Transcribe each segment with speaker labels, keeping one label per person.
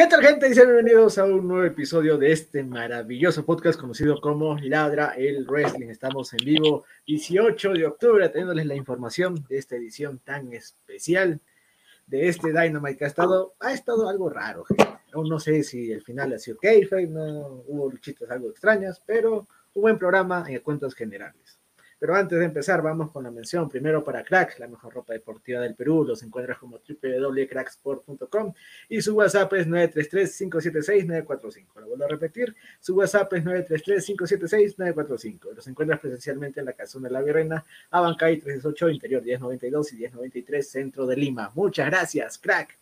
Speaker 1: ¿Qué tal gente? Y bienvenidos a un nuevo episodio de este maravilloso podcast conocido como Ladra el Wrestling. Estamos en vivo 18 de octubre teniéndoles la información de esta edición tan especial de este Dynamite que ha estado, ha estado algo raro. Gente. Aún no sé si el final ha sido kayfabe, no hubo luchitas algo extrañas, pero un buen programa en cuentos generales. Pero antes de empezar, vamos con la mención. Primero para Crack, la mejor ropa deportiva del Perú. Los encuentras como www.cracksport.com y su WhatsApp es 933-576-945. Lo vuelvo a repetir, su WhatsApp es 933-576-945. Los encuentras presencialmente en la Casona de la Virreina, Abancay 368, Interior 1092 y 1093, Centro de Lima. Muchas gracias, Crack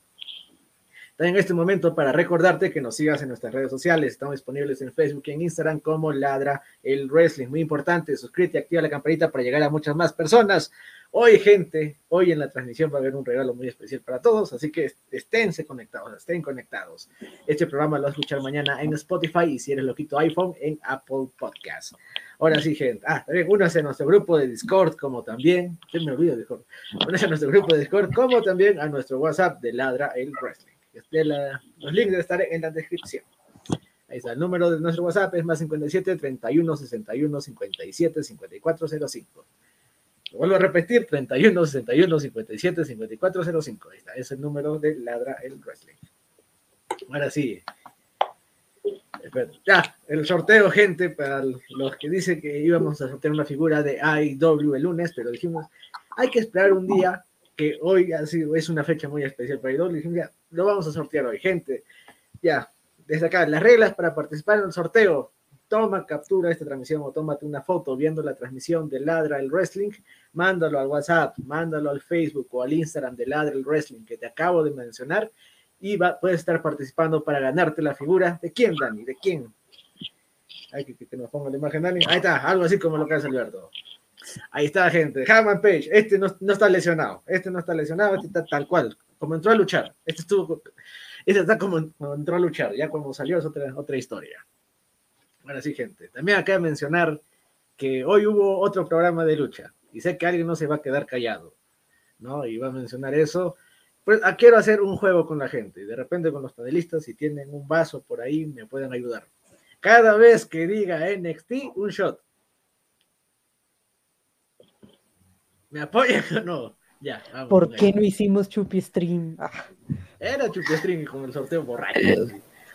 Speaker 1: en este momento para recordarte que nos sigas en nuestras redes sociales. Estamos disponibles en Facebook y en Instagram como Ladra el Wrestling. Muy importante, suscríbete y activa la campanita para llegar a muchas más personas. Hoy, gente, hoy en la transmisión va a haber un regalo muy especial para todos, así que esténse conectados, estén conectados. Este programa lo vas a escuchar mañana en Spotify y si eres loquito iPhone en Apple Podcast. Ahora sí, gente. Ah, también únase a nuestro grupo de Discord, como también, ¿qué me olvido de Discord? Únase a nuestro grupo de Discord, como también a nuestro WhatsApp de Ladra el Wrestling de la, los links deben estar en la descripción. Ahí está, el número de nuestro WhatsApp es más 57 31 61 57 54 05. Lo vuelvo a repetir, 31 61 57 54 05. Ahí está, es el número de Ladra el Wrestling. Ahora sí. Ya, el sorteo, gente, para los que dicen que íbamos a sortear una figura de IW el lunes, pero dijimos, hay que esperar un día que hoy ha sido, es una fecha muy especial para IW. Dijimos, ya, lo vamos a sortear hoy, gente. Ya, desde acá, las reglas para participar en el sorteo. Toma captura esta transmisión o tómate una foto viendo la transmisión de Ladra el Wrestling, mándalo al WhatsApp, mándalo al Facebook o al Instagram de Ladra el Wrestling que te acabo de mencionar y puedes estar participando para ganarte la figura. ¿De quién, Dani? ¿De quién? Hay que, que nos ponga la imagen, Dani. Ahí está, algo así como lo que hace Alberto. Ahí está, gente. Hammond Page, este no, no, está lesionado. Este no está lesionado, este está tal cual como entró a luchar. Este estuvo, este está como, entró a luchar, ya cuando salió es otra, otra historia. Ahora sí, gente. También acá mencionar que hoy hubo otro programa de lucha y sé que alguien no se va a quedar callado, ¿no? Y va a mencionar eso. Pues ah, quiero hacer un juego con la gente. De repente con los panelistas, si tienen un vaso por ahí, me pueden ayudar. Cada vez que diga NXT, un shot. ¿Me apoyan o no? Ya,
Speaker 2: ¿Por qué no hicimos Chupi Stream? Ah.
Speaker 1: Era Chupi Stream con el sorteo borracho.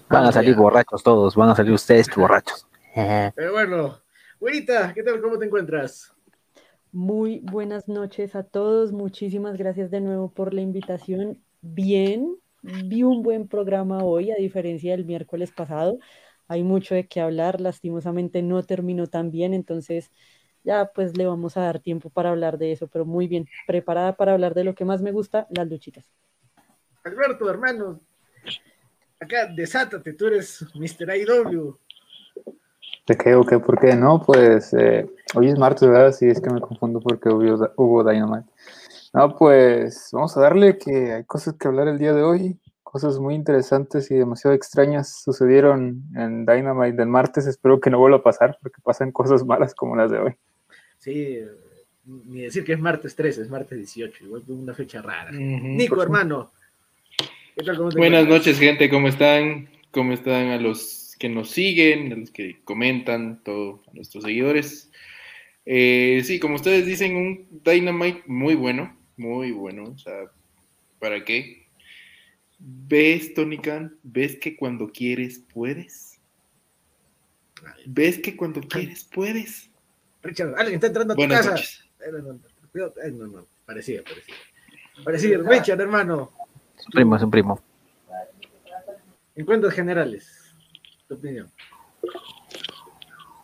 Speaker 3: Van a salir borrachos todos, van a salir ustedes borrachos.
Speaker 1: Pero bueno, güerita, ¿qué tal? ¿Cómo te encuentras?
Speaker 2: Muy buenas noches a todos. Muchísimas gracias de nuevo por la invitación. Bien, vi un buen programa hoy, a diferencia del miércoles pasado. Hay mucho de qué hablar. Lastimosamente no terminó tan bien, entonces ya pues le vamos a dar tiempo para hablar de eso, pero muy bien, preparada para hablar de lo que más me gusta, las luchitas.
Speaker 1: Alberto, hermano, acá desátate, tú eres Mr. IW.
Speaker 4: ¿De qué o qué? ¿Por qué? No, pues eh, hoy es martes, ¿verdad? Sí, es que me confundo porque hubo, hubo Dynamite. No, pues vamos a darle que hay cosas que hablar el día de hoy, cosas muy interesantes y demasiado extrañas sucedieron en Dynamite del martes. Espero que no vuelva a pasar porque pasan cosas malas como las de hoy.
Speaker 1: Sí, ni decir que es martes 13, es martes 18, igual una fecha rara. Nico, hermano, ¿Qué tal? ¿Cómo te
Speaker 5: Buenas
Speaker 1: encuentras?
Speaker 5: noches, gente. ¿Cómo están? ¿Cómo están a los que nos siguen, a los que comentan, todos nuestros seguidores? Eh, sí, como ustedes dicen, un Dynamite muy bueno, muy bueno. O sea, ¿para qué? ¿Ves, Tony Khan? ¿Ves que cuando quieres puedes? ¿Ves que cuando quieres puedes?
Speaker 1: Richard, alguien está entrando a tu casa.
Speaker 5: noches.
Speaker 1: No, no, cuidado, no, no, parecía, parecía. Parecía, Richard, hermano,
Speaker 3: Es un primo, es un primo.
Speaker 1: encuentros generales. Tu opinión.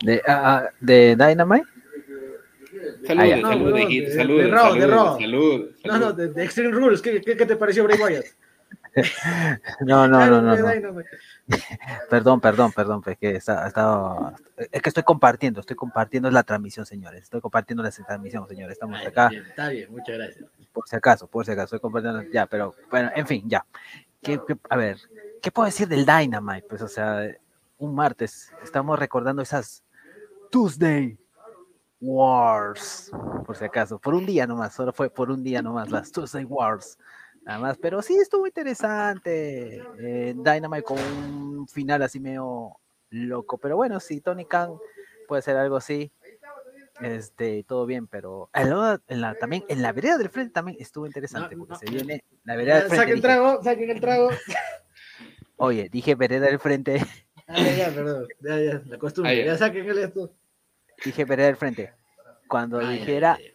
Speaker 3: ¿De, ah, ah, ¿de Dynamite?
Speaker 5: Saludos.
Speaker 1: No,
Speaker 5: saludos,
Speaker 1: de-
Speaker 5: saludos,
Speaker 1: de Raw, de
Speaker 5: saludos,
Speaker 1: Raw.
Speaker 5: saludos,
Speaker 1: No, no, de, de Extreme Rules, ¿qué, qué, qué te pareció Bray Wyatt?
Speaker 3: No, no, no, no, no. Perdón, perdón, perdón, pues que está, está- es que estoy compartiendo, estoy compartiendo la transmisión, señores. Estoy compartiendo la transmisión, señores. Estamos acá,
Speaker 1: bien, está bien, muchas gracias.
Speaker 3: por si acaso, por si acaso, estoy compartiendo, ya, pero bueno, en fin, ya. ¿Qué- qué- a ver, ¿qué puedo decir del Dynamite? Pues, o sea, un martes, estamos recordando esas Tuesday Wars, por si acaso, por un día nomás, solo fue por un día nomás, las Tuesday Wars, nada más, pero sí estuvo interesante, eh, Dynamite con un final así medio loco, pero bueno, sí, Tony Khan puede ser algo así, este, todo bien, pero en la- en la- también en la vereda del frente también estuvo interesante,
Speaker 1: No,
Speaker 3: porque
Speaker 1: no.
Speaker 3: se viene la vereda del
Speaker 1: Ya,
Speaker 3: frente,
Speaker 1: Saquen el
Speaker 3: dije,
Speaker 1: trago, saquen el trago.
Speaker 3: oye, dije vereda del frente,
Speaker 1: Ah, ya, ya, perdón. Ya, ya, la costumbre.
Speaker 5: Ya.
Speaker 1: ya saquen el esto.
Speaker 3: dije vereda del frente, cuando dijera
Speaker 1: ya.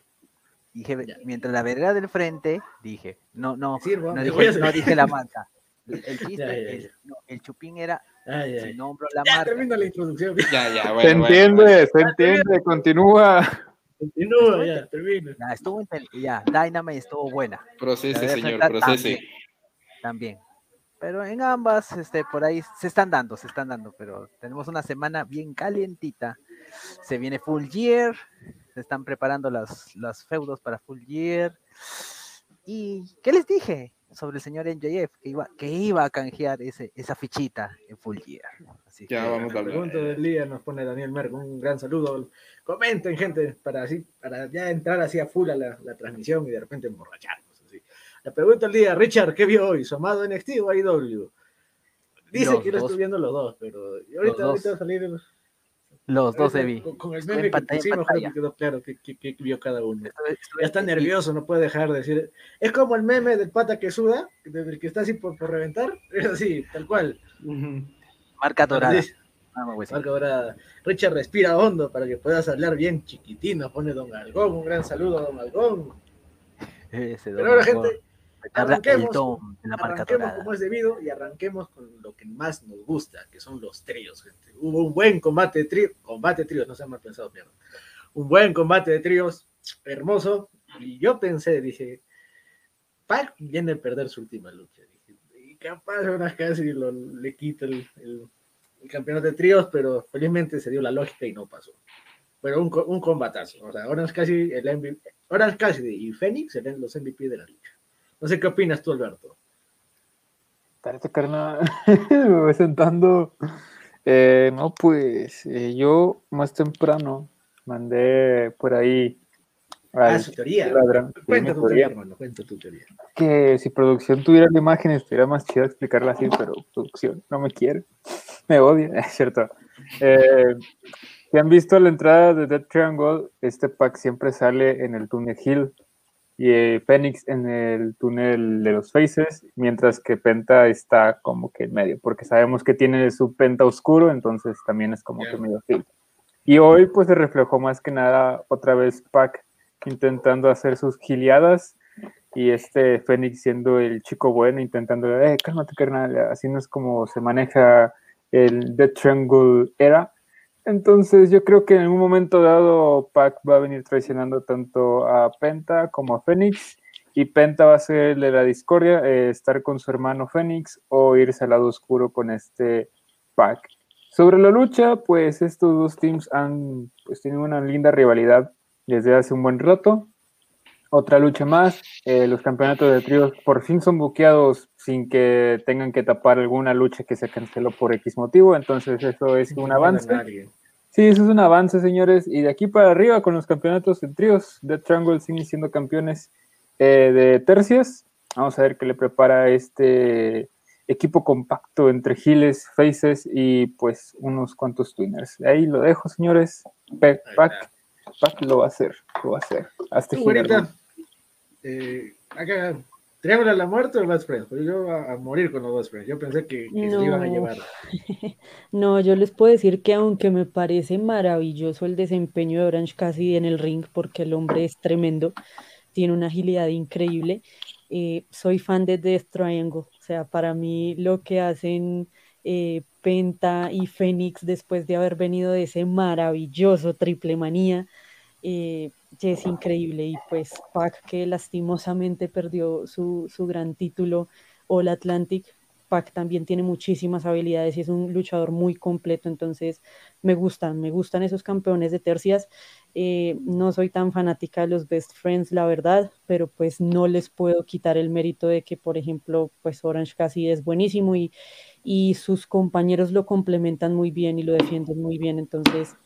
Speaker 3: Dije,
Speaker 1: Ya.
Speaker 3: mientras la vereda del frente, dije, no, no,
Speaker 1: Sirvo,
Speaker 3: no dije, no dije la marca. El el chiste,
Speaker 1: Ya, ya,
Speaker 3: el, no, el chupín era,
Speaker 1: ya,
Speaker 3: si nombro la
Speaker 1: Ya
Speaker 3: marca,
Speaker 1: termina la introducción.
Speaker 5: Ya, ya, bueno.
Speaker 4: Se
Speaker 5: bueno,
Speaker 4: entiende,
Speaker 5: bueno.
Speaker 4: se entiende, continúa.
Speaker 1: Continúa, ya, termina.
Speaker 3: ya, estuvo, ya, Dynamite estuvo buena,
Speaker 5: Procese, señor, procese.
Speaker 3: también. Pero en ambas, este, por ahí se están dando, se están dando, pero tenemos una semana bien calientita. Se viene Full Year, se están preparando las, las feudos para Full Year. ¿Y qué les dije sobre el señor NJF? Que iba, que iba a canjear ese, esa fichita en Full Year. Así
Speaker 5: Ya
Speaker 3: que,
Speaker 5: vamos a
Speaker 1: La
Speaker 5: hablar.
Speaker 1: pregunta del día nos pone Daniel Merck. Un gran saludo. Comenten, gente, para así, para ya entrar así a full a la, la transmisión y de repente emborracharnos. Así. La pregunta del día, Richard, ¿qué vio hoy? ¿Su amado NXT o IW? Dice
Speaker 3: Los
Speaker 1: que lo estoy viendo los dos, pero ahorita, ahorita va a salir el-
Speaker 3: los dos vi.
Speaker 1: Con, con el meme que creo
Speaker 3: pantalla.
Speaker 1: que quedó claro que, que- que vio cada uno. Ya está nervioso, no puede dejar de decir. Es como el meme del pata que suda, del que está así por, por reventar. Es así, tal cual.
Speaker 3: Marca dorada.
Speaker 1: Sí.
Speaker 3: Ah, me decir.
Speaker 1: Marca Dorada. Richard respira hondo para que puedas hablar bien chiquitino. Pone Don Algón. Un gran saludo a Don Algón.
Speaker 3: Ese
Speaker 1: Pero ahora, gente,
Speaker 3: Habla el
Speaker 1: arranquemos,
Speaker 3: don de la marca
Speaker 1: arranquemos
Speaker 3: dorada.
Speaker 1: como es debido y arranquemos con lo que más nos gusta, que son los tríos, gente. Hubo un buen combate de tríos. Combate de tríos, no se mal pensado, mierda. Un buen combate de tríos, hermoso. Y yo pensé, dije, Pac viene a perder su última lucha. Dije, y capaz unas casi lo, le quita el, el- el campeonato de tríos, pero felizmente se dio la lógica y no pasó. Pero un, un combatazo. O sea, Orange Cassidy, el MVP, Orange Cassidy y Fénix serán los MVP de la lucha. No sé qué opinas tú, Alberto.
Speaker 4: Espérate, carnal. Me voy sentando. Eh, no, pues eh, yo más temprano mandé por ahí
Speaker 1: Ah, su teoría.
Speaker 4: Ladrón,
Speaker 1: Cuenta tu
Speaker 4: teoría.
Speaker 1: hermano. Cuenta tu teoría.
Speaker 4: que si producción tuviera la imagen estuviera más chido explicarla así, pero producción no me quiere, me odia, es cierto. Eh, si han visto la entrada de Dead Triangle, este pack siempre sale en el túnel Hill y eh, Phoenix en el túnel de los Faces, mientras que Penta está como que en medio, porque sabemos que tiene su Penta oscuro, entonces también es como que medio. Y hoy pues se reflejó más que nada otra vez Pac intentando hacer sus gileadas y este Fénix siendo el chico bueno, intentando, eh, cálmate, carnal, así no es como se maneja el Death Triangle era. Entonces yo creo que en un momento dado Pac va a venir traicionando tanto a Penta como a Fénix y Penta va a ser de la discordia, eh, estar con su hermano Fénix o irse al lado oscuro con este Pac. Sobre la lucha, pues estos dos teams han pues, tenido una linda rivalidad desde hace un buen rato. Otra lucha más, eh, los campeonatos de tríos por fin son buqueados sin que tengan que tapar alguna lucha que se canceló por X motivo, entonces eso es un avance. Sí, eso es un avance, señores. Y de aquí para arriba, con los campeonatos en tríos, Death Triangle siguen siendo campeones eh, de tercias. Vamos a ver qué le prepara este equipo compacto entre Giles, Faces y pues unos cuantos Twinners. Ahí lo dejo, señores. Pac, Pac, lo va a hacer, lo va a hacer. Hasta
Speaker 1: eh, acá, ¿Triángulo la muerte o Best Friends? Pues yo a, a, morir con los Best Friends. Yo pensé que, que se iban a llevar.
Speaker 2: no, yo les puedo decir que aunque me parece maravilloso el desempeño de Orange Cassidy en el ring, porque el hombre es tremendo, tiene una agilidad increíble, eh, soy fan de Death Triangle. O sea, para mí lo que hacen eh, Penta y Fénix después de haber venido de ese maravilloso triple manía, eh, es increíble. Y pues Pac, que lastimosamente perdió su, su gran título All Atlantic, Pac también tiene muchísimas habilidades y es un luchador muy completo, entonces me gustan, me gustan esos campeones de tercias. Eh, no soy tan fanática de los best friends, la verdad, pero pues no les puedo quitar el mérito de que, por ejemplo, pues Orange casi es buenísimo y, y sus compañeros lo complementan muy bien y lo defienden muy bien, entonces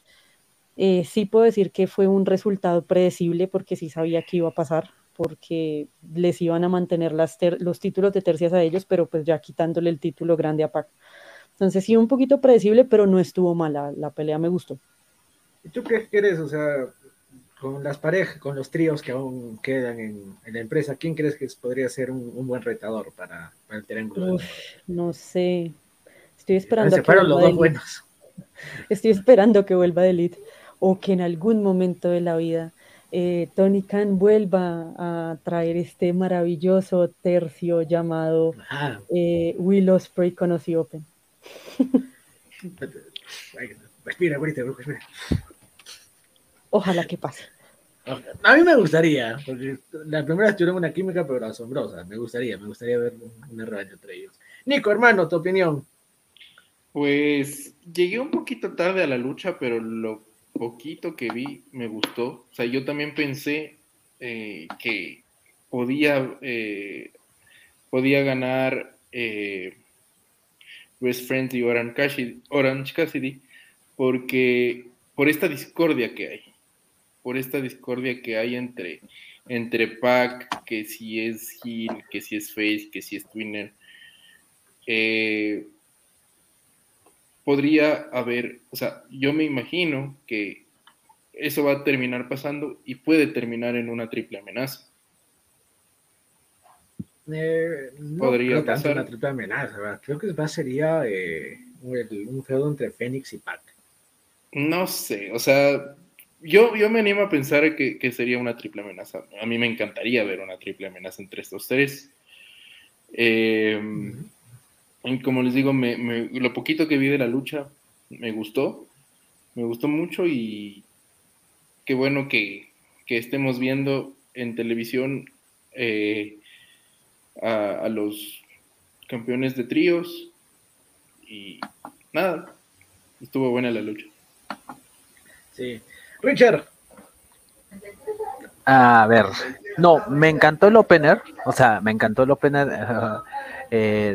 Speaker 2: eh, sí puedo decir que fue un resultado predecible porque sí sabía que iba a pasar, porque les iban a mantener las los títulos de tercias a ellos, pero pues ya quitándole el título grande a Pac. Entonces sí, un poquito predecible, pero no estuvo mala, la pelea me gustó.
Speaker 1: ¿Y tú qué crees? O sea, con las parejas, con los tríos que aún quedan en, la empresa, ¿quién crees que podría ser un, buen retador para, el triángulo?
Speaker 2: no sé. Estoy esperando.
Speaker 1: Se fueron los dos buenos.
Speaker 2: Estoy esperando que vuelva de Elite o que en algún momento de la vida eh, Tony Khan vuelva a traer este maravilloso tercio llamado eh, Will Ospreay con Open.
Speaker 1: Respira, respira.
Speaker 2: Ojalá que pase.
Speaker 1: A mí me gustaría, porque la primera tuvieron una química, pero asombrosa. Me gustaría, me gustaría ver una revancha entre ellos. Nico, hermano, tu opinión.
Speaker 5: Pues llegué un poquito tarde a la lucha, pero lo poquito que vi me gustó. O sea, yo también pensé eh, que podía, eh, podía ganar eh, Best Friends y Orange Cassidy, Orange Cassidy porque por esta discordia que hay, por esta discordia que hay entre, entre Pac, que si es Hill, que si es Face, que si es Twinner. Eh, podría haber, o sea, yo me imagino que eso va a terminar pasando y puede terminar en una triple amenaza.
Speaker 1: Eh, no podría pasar una triple amenaza, creo que sería eh, un, feudo entre Fénix y Pac.
Speaker 5: No sé, o sea, yo, yo me animo a pensar que, sería una triple amenaza. A mí me encantaría ver una triple amenaza entre estos tres. Eh, como les digo, lo poquito que vi de la lucha me gustó, me gustó mucho y qué bueno que, estemos viendo en televisión eh, a, los campeones de tríos y nada, estuvo buena la lucha.
Speaker 1: Sí. Richard.
Speaker 3: A ver, no, me encantó el opener, o sea, me encantó el opener. Eh,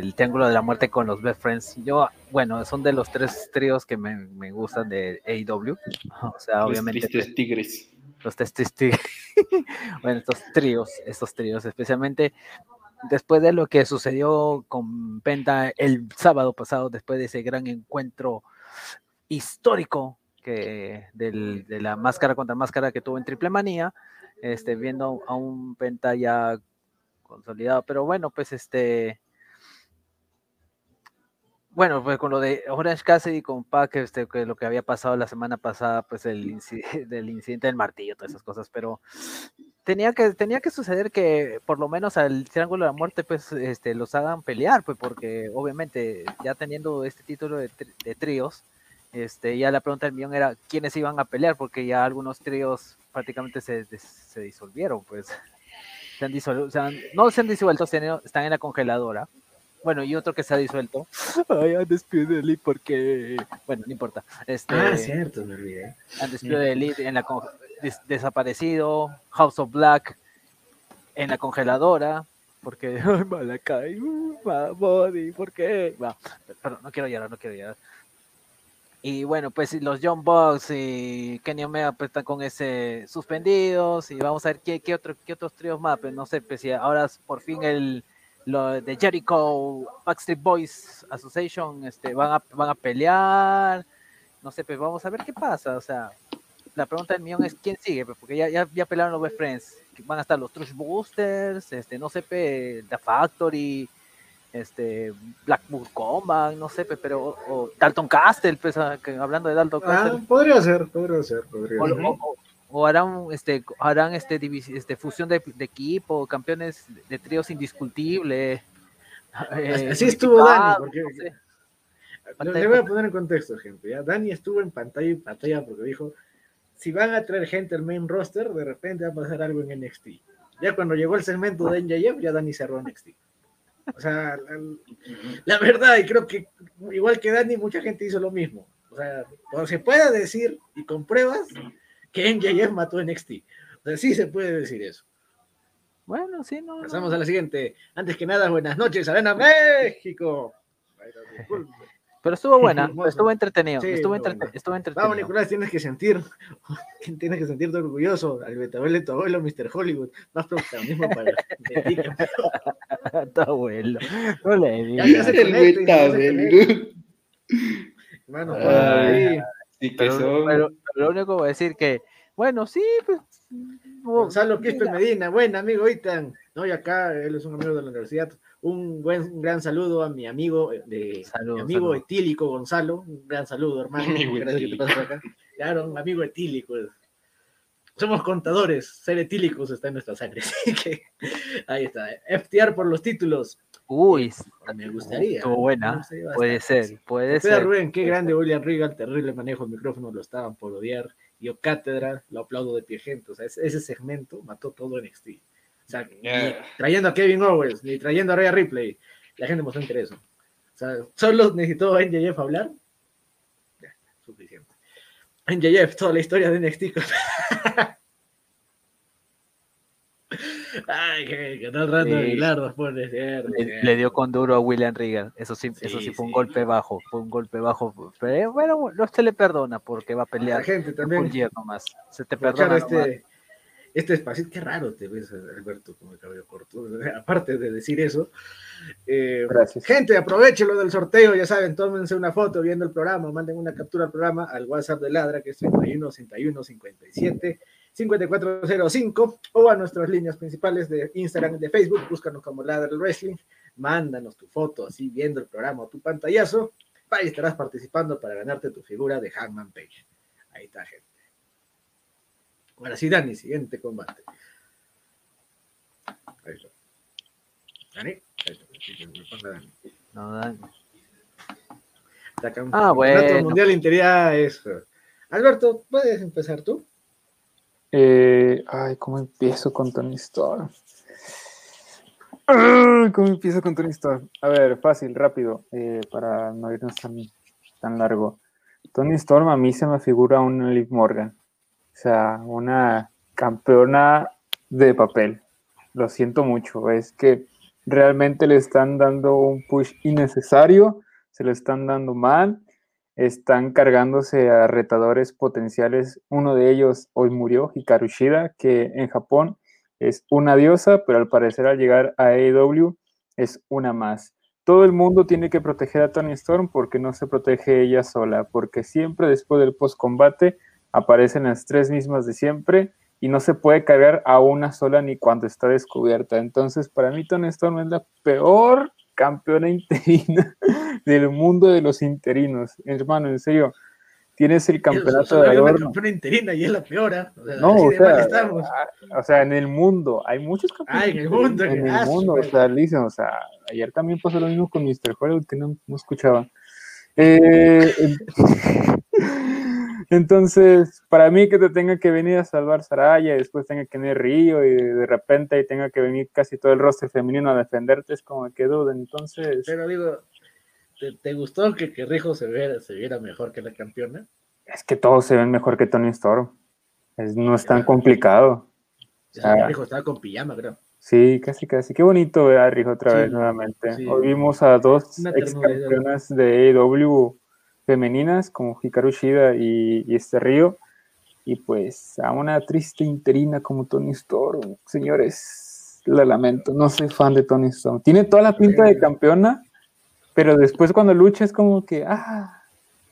Speaker 3: del Triángulo de la Muerte con los Best Friends. Yo, bueno, son de los tres tríos que me, me gustan de AEW. O sea,
Speaker 5: los
Speaker 3: obviamente.
Speaker 5: Tristes tigres.
Speaker 3: Los tristes tigres. bueno, estos tríos, estos tríos, especialmente después de lo que sucedió con Penta el sábado pasado, después de ese gran encuentro histórico que del, de la máscara contra máscara que tuvo en Triple Manía, este, viendo a un Penta ya consolidado. Pero bueno, pues este. Bueno, pues con lo de Orange Cassidy con Pac, este, que lo que había pasado la semana pasada, pues el incidente, del incidente del martillo, todas esas cosas, pero tenía que, tenía que suceder que por lo menos al Triángulo de la Muerte, pues este, los hagan pelear, pues porque obviamente ya teniendo este título de, tríos, este, ya la pregunta del millón era quiénes iban a pelear, porque ya algunos tríos prácticamente se, se disolvieron, pues se han disuelto, o sea, no se han disuelto, están en la congeladora. Bueno, y otro que se ha disuelto. Ay, han despido de Elite porque. Bueno, no importa. Este,
Speaker 1: ah, cierto, me olvidé.
Speaker 3: Han despido de Elite en la desaparecido. House of Black en la congeladora. Porque. Ay, Malakai, uh, body, ¿por qué? Va, perdón, no quiero llorar, no quiero llorar. Y bueno, pues los John Bucks y Kenny Omega pues, están con ese suspendidos y vamos a ver qué, qué, otro, qué otros tríos más, pues no sé, pues si ahora por fin el lo de Jericho Backstreet Boys Association este, van, a, van a pelear, no sé, pues vamos a ver qué pasa, o sea, la pregunta del millón es quién sigue, pues, porque ya, ya, ya pelearon los Best Friends, van a estar los Trush Boosters, este, no sé, The Factory, este Blackpool Combat, no sé, pero o, Dalton Castle, pues, ah, hablando de Dalton
Speaker 1: Ah,
Speaker 3: Castle,
Speaker 1: podría ser, podría ser, podría
Speaker 3: o,
Speaker 1: ser.
Speaker 3: o- o- o harán este harán este, este fusión de, de equipo, campeones de tríos indiscutibles. eh,
Speaker 1: Así estuvo Dani, porque-
Speaker 3: no sé.
Speaker 1: Le, le voy a poner en contexto, gente. ¿ya? Dani estuvo en pantalla y pantalla porque dijo, si van a traer gente al main roster, de repente va a pasar algo en NXT. Ya cuando llegó el segmento de NJF, ya Dani cerró NXT. O sea, la, la verdad, y creo que igual que Dani, mucha gente hizo lo mismo. O sea, cuando se pueda decir y con pruebas que NJF mató NXT. O sea, sí se puede decir eso.
Speaker 3: Bueno, sí, no. no.
Speaker 1: Pasamos a la siguiente. Antes que nada, buenas noches, Arena México. Ay, no, disculpe.
Speaker 3: Pero estuvo buena, estuvo entretenido,
Speaker 1: Sí,
Speaker 3: estuvo,
Speaker 1: bueno.
Speaker 3: entretenido.
Speaker 1: Vamos, Nicolás, tienes que sentir, tienes que sentirte orgulloso. Al betabel de tu abuelo, Mr. Hollywood. Más protagonismo para campeón.
Speaker 3: Tu abuelo. No le digas.
Speaker 1: ya se
Speaker 5: El Betabel.
Speaker 1: Hermano,
Speaker 5: Ay.
Speaker 1: por ahí.
Speaker 5: Sí que
Speaker 3: Pero,
Speaker 5: son.
Speaker 3: pero- pero lo único que voy a decir que, bueno, sí, pues.
Speaker 1: Gonzalo Quispe Medina, buen amigo Itan. No, y acá él es un amigo de la universidad. Un buen, un gran saludo a mi amigo eh, de mi amigo etílico Gonzalo. Un gran saludo, hermano. Gracias que te pasas acá. Claro, un amigo etílico. Somos contadores, ser etílicos está en nuestra sangre. Así que ahí está. FTR por los títulos.
Speaker 3: Uy,
Speaker 1: Me gustaría.
Speaker 3: estuvo
Speaker 1: me
Speaker 3: buena.
Speaker 1: gustaría
Speaker 3: Puede ser, puede
Speaker 1: Espera,
Speaker 3: ser.
Speaker 1: Rubén, qué grande William Regal, terrible manejo del micrófono, lo estaban por odiar. Yo cátedra, lo aplaudo de pie gente. O sea, ese, segmento mató todo NXT. O sea, ni
Speaker 5: Yeah.
Speaker 1: trayendo a Kevin Owens, ni trayendo a Rhea Ripley, la gente mostró interés. O sea, solo necesitó NJF hablar. Ya, suficiente. NJF, toda la historia de NXT. Ay, que, que tal rato
Speaker 3: Sí.
Speaker 1: Aguilar nos pone cierto,
Speaker 3: Le, dio con duro a William Regal. Eso sí, eso
Speaker 1: Sí,
Speaker 3: sí fue un golpe bajo. Fue un golpe bajo. Pero bueno, no se le perdona porque va a
Speaker 1: La
Speaker 3: pelear
Speaker 1: gente
Speaker 3: por
Speaker 1: también.
Speaker 3: día nomás. Se te perdona. nomás.
Speaker 1: Este, espacio. Qué raro te ves, Alberto, con el cabello corto. Aparte de decir eso. eh,
Speaker 4: Gracias.
Speaker 1: gente, aprovechen lo del sorteo, ya saben, tómense una foto viendo el programa, manden una captura al programa al WhatsApp de Ladra, que es 31 61 57 5405, o a nuestras líneas principales de Instagram y de Facebook, búscanos como Ladra el Wrestling, mándanos tu foto así viendo el programa o tu pantallazo, ahí estarás participando para ganarte tu figura de Hangman Page. Ahí está, gente. Ahora sí, Dani, siguiente combate. Ahí está. Dani, ahí está. Sí, Dani.
Speaker 3: No, Dan-
Speaker 1: Está acá un
Speaker 3: Ah, bueno.
Speaker 1: mundial interior es. Alberto, ¿puedes empezar tú?
Speaker 4: Eh, ay, ¿cómo empiezo con Tony Storm? Ah, ¿Cómo empiezo con Tony Storm? A ver, fácil, rápido, eh, para no irnos tan, tan largo. Tony Storm a mí se me figura una Liv Morgan. Sea, una campeona de papel. Lo siento mucho. Es que realmente le están dando un push innecesario, se lo están dando mal, están cargándose a retadores potenciales. Uno de ellos hoy murió, Hikaru Shida, que en Japón es una diosa, pero al parecer al llegar a AEW es una más. Todo el mundo tiene que proteger a Tony Storm porque no se protege ella sola, porque siempre después del post-combate aparecen las tres mismas de siempre y no se puede cargar a una sola ni cuando está descubierta. Entonces, para mí Tony Storm es la peor campeona interina del mundo de los interinos. Hermano, en serio, tienes el campeonato de adorno.
Speaker 1: campeona interina y es la peor. ¿ah? O sea,
Speaker 4: No, o sea,
Speaker 1: estamos.
Speaker 4: O sea, en el mundo, hay muchos campeones.
Speaker 1: Ah, en el mundo,
Speaker 4: En el
Speaker 1: ah,
Speaker 4: mundo, o sea, dicen, o sea, ayer también pasó lo mismo con Mr. Hollywood, que no, no escuchaba. Eh, entonces, para mí que te tenga que venir a salvar Saraya y después tenga que venir Río y de repente ahí tenga que venir casi todo el roster femenino a defenderte, es como que duda. Entonces,
Speaker 1: Pero digo, ¿te, te gustó que, que Rijo se viera, se viera mejor que la campeona?
Speaker 4: es que todos se ven mejor que Tony Storm. Es- no es tan complicado.
Speaker 1: O sea,
Speaker 4: Ah.
Speaker 1: Rijo estaba con pijama, creo.
Speaker 4: Sí, casi, casi. Qué bonito ver a Rijo otra
Speaker 1: Sí,
Speaker 4: vez nuevamente.
Speaker 1: sí.
Speaker 4: Hoy vimos a dos ex campeonas de AEW femeninas como Hikaru Shida y, y este Río. Y pues a una triste interina como Tony Storm, señores, la lamento, no soy fan de Tony Storm. Tiene toda la pinta de campeona, pero después cuando lucha es como que, ah,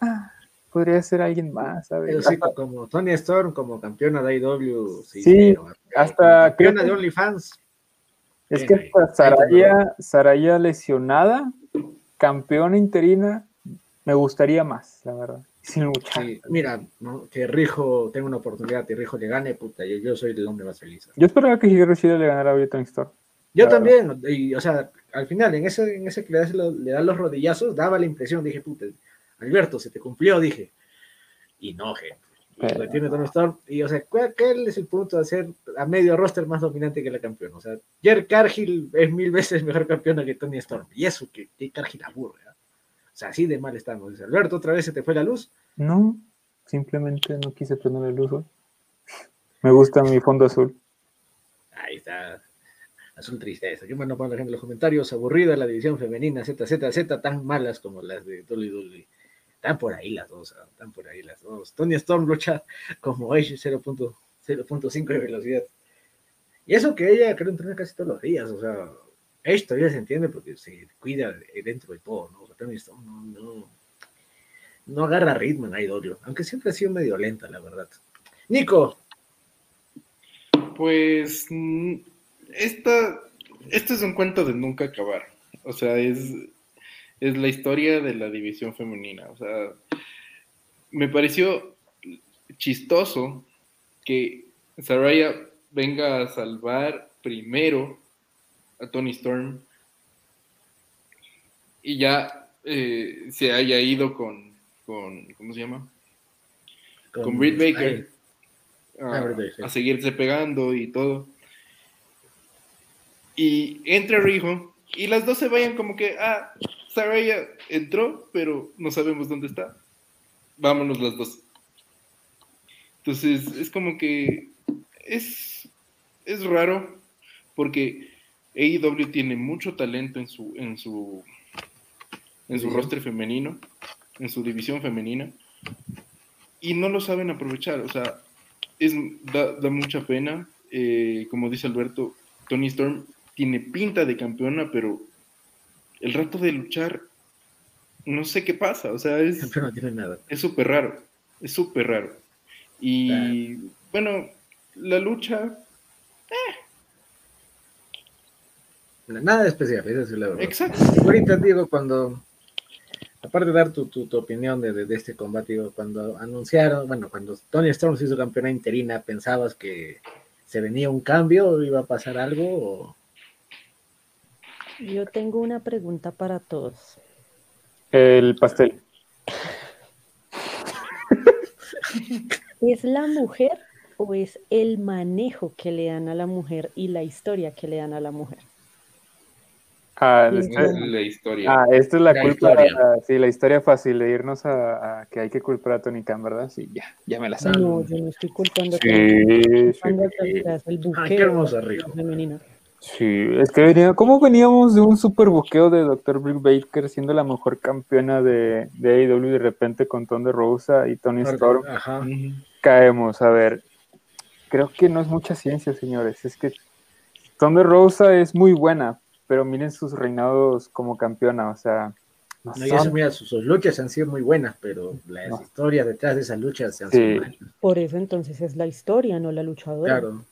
Speaker 4: ah, podría ser alguien más, ¿sabes?
Speaker 1: Sí, como Tony Storm, como campeona de AEW. Sí,
Speaker 4: Sí,
Speaker 1: pero,
Speaker 4: hasta
Speaker 1: campeona
Speaker 4: que-
Speaker 1: de OnlyFans.
Speaker 4: Es que hasta Saraya, Saraya lesionada, campeona interina, me gustaría más, la verdad. Sin luchar.
Speaker 1: Sí, mira, ¿no? que Rijo tenga una oportunidad y Rijo le gane, puta, yo, yo soy el hombre más feliz.
Speaker 4: Yo esperaba que Hikaru Shida le ganara a Tony Storm.
Speaker 1: Yo también, y, o sea, al final, en ese, en ese que le, das lo- le dan los rodillazos, daba la impresión, dije, puta, Alberto, se te cumplió, dije. Y no, gente. Y
Speaker 4: Pero-
Speaker 1: lo tiene Tony Storm. Y, o sea, ¿cuál, es el punto de hacer a medio roster más dominante que la campeona? O sea, Jer Cargill es mil veces mejor campeona que Tony Storm. Y eso, que, que Cargill aburre. ¿ah? O sea, así de mal estamos. Dice, Alberto, otra vez se te fue la luz.
Speaker 4: No, simplemente no quise prender la luz hoy. Me gusta mi fondo azul.
Speaker 1: Ahí está. Azul tristeza. Qué bueno para la gente en los comentarios. Aburrida la división femenina ZZZ, tan malas como las de WWE. Están por ahí las dos. ah, Están por ahí las dos. Tony Storm lucha como Edge 0.5 de velocidad. Y eso que ella creo entrena casi todos los días. O sea, Edge todavía se entiende porque se cuida de- dentro de todo. ¿no? Tony Storm no, no, no agarra ritmo en IW. Aunque siempre ha sido medio lenta, la verdad. Nico,
Speaker 5: Pues mm, esta, este es un cuento de nunca acabar. O sea, es, es la historia de la división femenina. O sea, me pareció chistoso que Saraya venga a salvar primero a Tony Storm y ya eh, se haya ido con, con, ¿cómo se llama? Con Britt Baker a,
Speaker 1: Ah, Britt Baker.
Speaker 5: a seguirse pegando y todo. Y entra Rijo y las dos se vayan como que, ah, Saraya entró, pero no sabemos dónde está. Vámonos las dos. Entonces, es como que es, es raro porque AEW tiene mucho talento en su, en su, en su roster femenino, en su división femenina, y no lo saben aprovechar. O sea, es, da, da mucha pena. Eh, como dice Alberto, Tony Storm tiene pinta de campeona, pero el rato de luchar, no sé qué pasa. O sea, es
Speaker 1: no
Speaker 5: súper raro. Es súper raro. Y bueno, la lucha,
Speaker 1: Nada especial, esa es la verdad.
Speaker 5: exacto.
Speaker 1: Ahorita digo, cuando, aparte de dar tu, tu, tu opinión de, de, de este combate, digo, cuando anunciaron, bueno, cuando Tony Storm se hizo campeona interina, ¿pensabas que se venía un cambio o iba a pasar algo? O...
Speaker 2: Yo tengo una pregunta para todos.
Speaker 4: El pastel.
Speaker 2: ¿Es la mujer o es el manejo que le dan a la mujer y la historia que le dan a la mujer?
Speaker 4: Ah,
Speaker 2: Sí,
Speaker 4: este-
Speaker 5: Es la historia.
Speaker 4: ah, esta es la,
Speaker 1: La
Speaker 4: culpa.
Speaker 1: historia.
Speaker 4: sí, la historia fácil de irnos a, a que hay que culpar a Tony Khan, ¿verdad? Sí, ya, ya me la sé.
Speaker 2: No, yo no estoy culpando a
Speaker 4: Sí, sí,
Speaker 2: a el
Speaker 1: Ah, qué hermosa
Speaker 2: de femenina.
Speaker 4: Sí, es que venía, ¿cómo veníamos de un super buqueo de Dr. Britt Baker siendo la mejor campeona de, de AEW y de repente con Thunder Rosa y Tony Storm?
Speaker 1: Ajá.
Speaker 4: Caemos. A ver, creo que no es mucha ciencia, señores. Es que Thunder Rosa es muy buena, pero miren sus reinados como campeona. O sea, no
Speaker 1: No, y eso,
Speaker 4: son-
Speaker 1: mira, sus, sus luchas han sido muy buenas, pero las
Speaker 4: No.
Speaker 1: historias detrás de esas luchas se han
Speaker 4: Sí.
Speaker 1: sido malas.
Speaker 2: Por eso entonces es la historia, no la luchadora.
Speaker 1: Claro.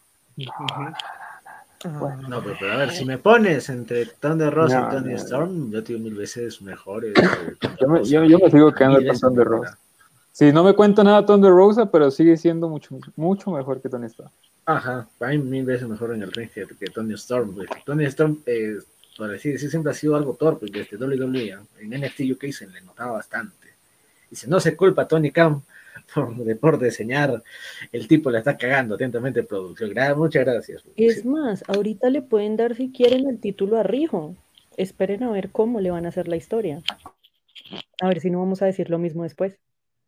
Speaker 2: Ah,
Speaker 1: No, pero, pero a ver, si me pones entre Thunder Rosa
Speaker 4: No,
Speaker 1: y Tony
Speaker 4: no,
Speaker 1: Storm, yo tengo mil veces mejores. eh,
Speaker 4: Yo me, yo- yo me sigo quedando con Thunder. Rosa. Sí, no me cuenta nada Thunder Rosa, pero sigue siendo mucho, mucho mejor que Tony Storm.
Speaker 1: Ajá, hay mil veces mejor en el ring que, que Tony Storm. Tony Storm, eh, por así decir, siempre ha sido algo torpe desde WWE. En NXT UK se le notaba bastante. Dice, no se culpa a Tony Khan por, de, por diseñar. El tipo la está cagando atentamente producción. Gra- muchas gracias.
Speaker 2: Es más, ahorita le pueden dar si quieren el título a Rijo. Esperen a ver cómo le van a hacer la historia. A ver si no vamos a decir lo mismo después.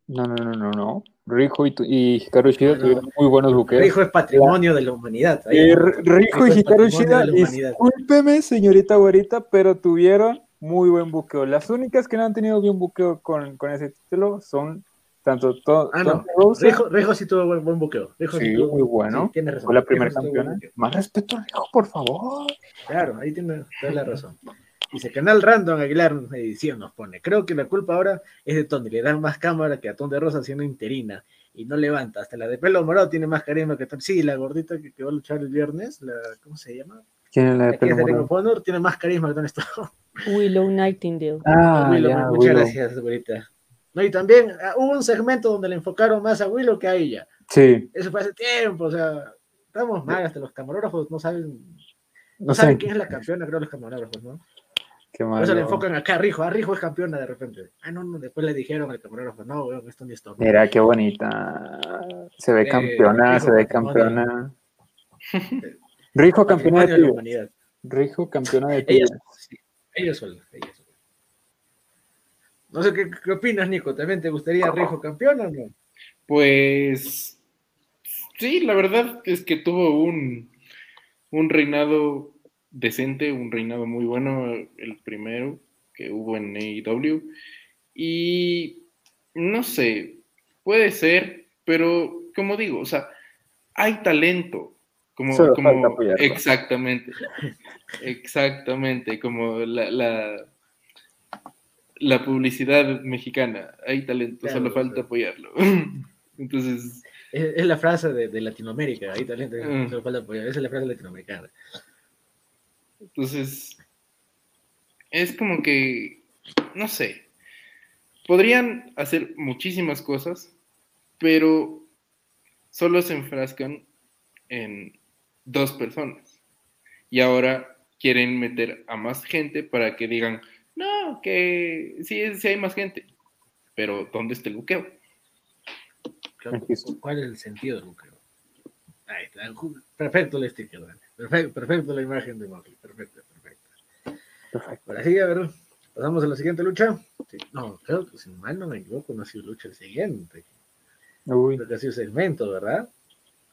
Speaker 4: No, no, no, no, no. Rijo y, y Hikaru Shida
Speaker 1: No,
Speaker 4: tuvieron muy buenos buqueos.
Speaker 1: Rijo es patrimonio de la humanidad.
Speaker 4: Eh, Rijo y Hikaru Shida, discúlpeme, señorita güerita, pero tuvieron muy buen buqueo. Las únicas que no han tenido bien buqueo con, con ese título son tanto todo.
Speaker 1: Ah, no. Rijo, Rijo, sí tuvo buen, buen buqueo. Rijo
Speaker 4: sí,
Speaker 1: tuvo,
Speaker 4: muy bueno.
Speaker 1: sí, tiene razón.
Speaker 4: Fue la primera campeona. Más respeto a Rijo, por favor.
Speaker 1: Claro, ahí tiene toda la razón. Dice, Canal Random Aguilar Edición nos pone. Creo que la culpa ahora es de Tony. Le dan más cámara que a Ton de Rosa siendo interina. Y no levanta. Hasta la de pelo morado tiene más carisma que Tony. Sí, la gordita que, que va a luchar el viernes. La, ¿Cómo se llama?
Speaker 4: ¿Quién es
Speaker 1: la
Speaker 4: de
Speaker 1: que es
Speaker 4: pelo morado?
Speaker 1: Honor. Tiene más carisma que Tony Storm.
Speaker 2: Willow Nightingale.
Speaker 4: Ah,
Speaker 1: Willow, muchas
Speaker 4: Willow.
Speaker 1: gracias, güerita. No, y también ah, hubo un segmento donde le enfocaron más a Willow que a ella.
Speaker 4: Sí,
Speaker 1: Eso fue hace tiempo, o sea, estamos mal, hasta los camarógrafos no saben, no,
Speaker 4: no
Speaker 1: saben
Speaker 4: sé.
Speaker 1: quién es la campeona, creo los camarógrafos, ¿no?
Speaker 4: Qué
Speaker 1: Por eso le
Speaker 4: malo.
Speaker 1: enfocan acá a Rijo, a Rijo es campeona de repente. Ah, no, no, después le dijeron al camarógrafo, no, weón, esto ni esto.
Speaker 4: Mira, qué bonita. Se ve
Speaker 1: Eh,
Speaker 4: campeona,
Speaker 1: Rijo
Speaker 4: se ve campeona. Rijo campeona de
Speaker 1: de humanidad.
Speaker 4: Rijo campeona de
Speaker 1: Ella,
Speaker 4: tigres.
Speaker 1: sí, ella sola, ella sola. No sé qué, qué opinas, Nico. ¿También te gustaría Rijo campeona o no?
Speaker 5: Pues sí, la verdad es que tuvo un, un reinado decente, un reinado muy bueno, el primero que hubo en AEW. Y no sé, puede ser, pero como digo, o sea, hay talento. Como,
Speaker 4: Solo
Speaker 5: como-
Speaker 4: falta apoyarlo.
Speaker 5: exactamente, exactamente, como la, la, la publicidad mexicana, hay talento,
Speaker 1: Claro,
Speaker 5: solo falta apoyarlo. Entonces,
Speaker 1: Es, es la frase de, de Latinoamérica, ahí talento,
Speaker 5: Mm.
Speaker 1: solo falta apoyar. Esa es la frase latinoamericana.
Speaker 5: Entonces, es como que, no sé, podrían hacer muchísimas cosas, pero solo se enfrascan en dos personas. Y ahora quieren meter a más gente para que digan, no, que sí, sí hay más gente, pero ¿dónde está el buqueo?
Speaker 1: Claro. ¿Cuál es el sentido del buqueo? Ahí está. ju- Perfecto el sticker, Dani. Perfecto, perfecto la imagen de Mowgli. Perfecto, perfecto.
Speaker 4: Perfecto.
Speaker 1: Ahora sí, a ver, pasamos a la siguiente lucha. Sí, no, creo que si mal no me equivoco, no ha sido lucha el siguiente.
Speaker 4: Uy,
Speaker 1: Creo que ha sido segmento, ¿verdad?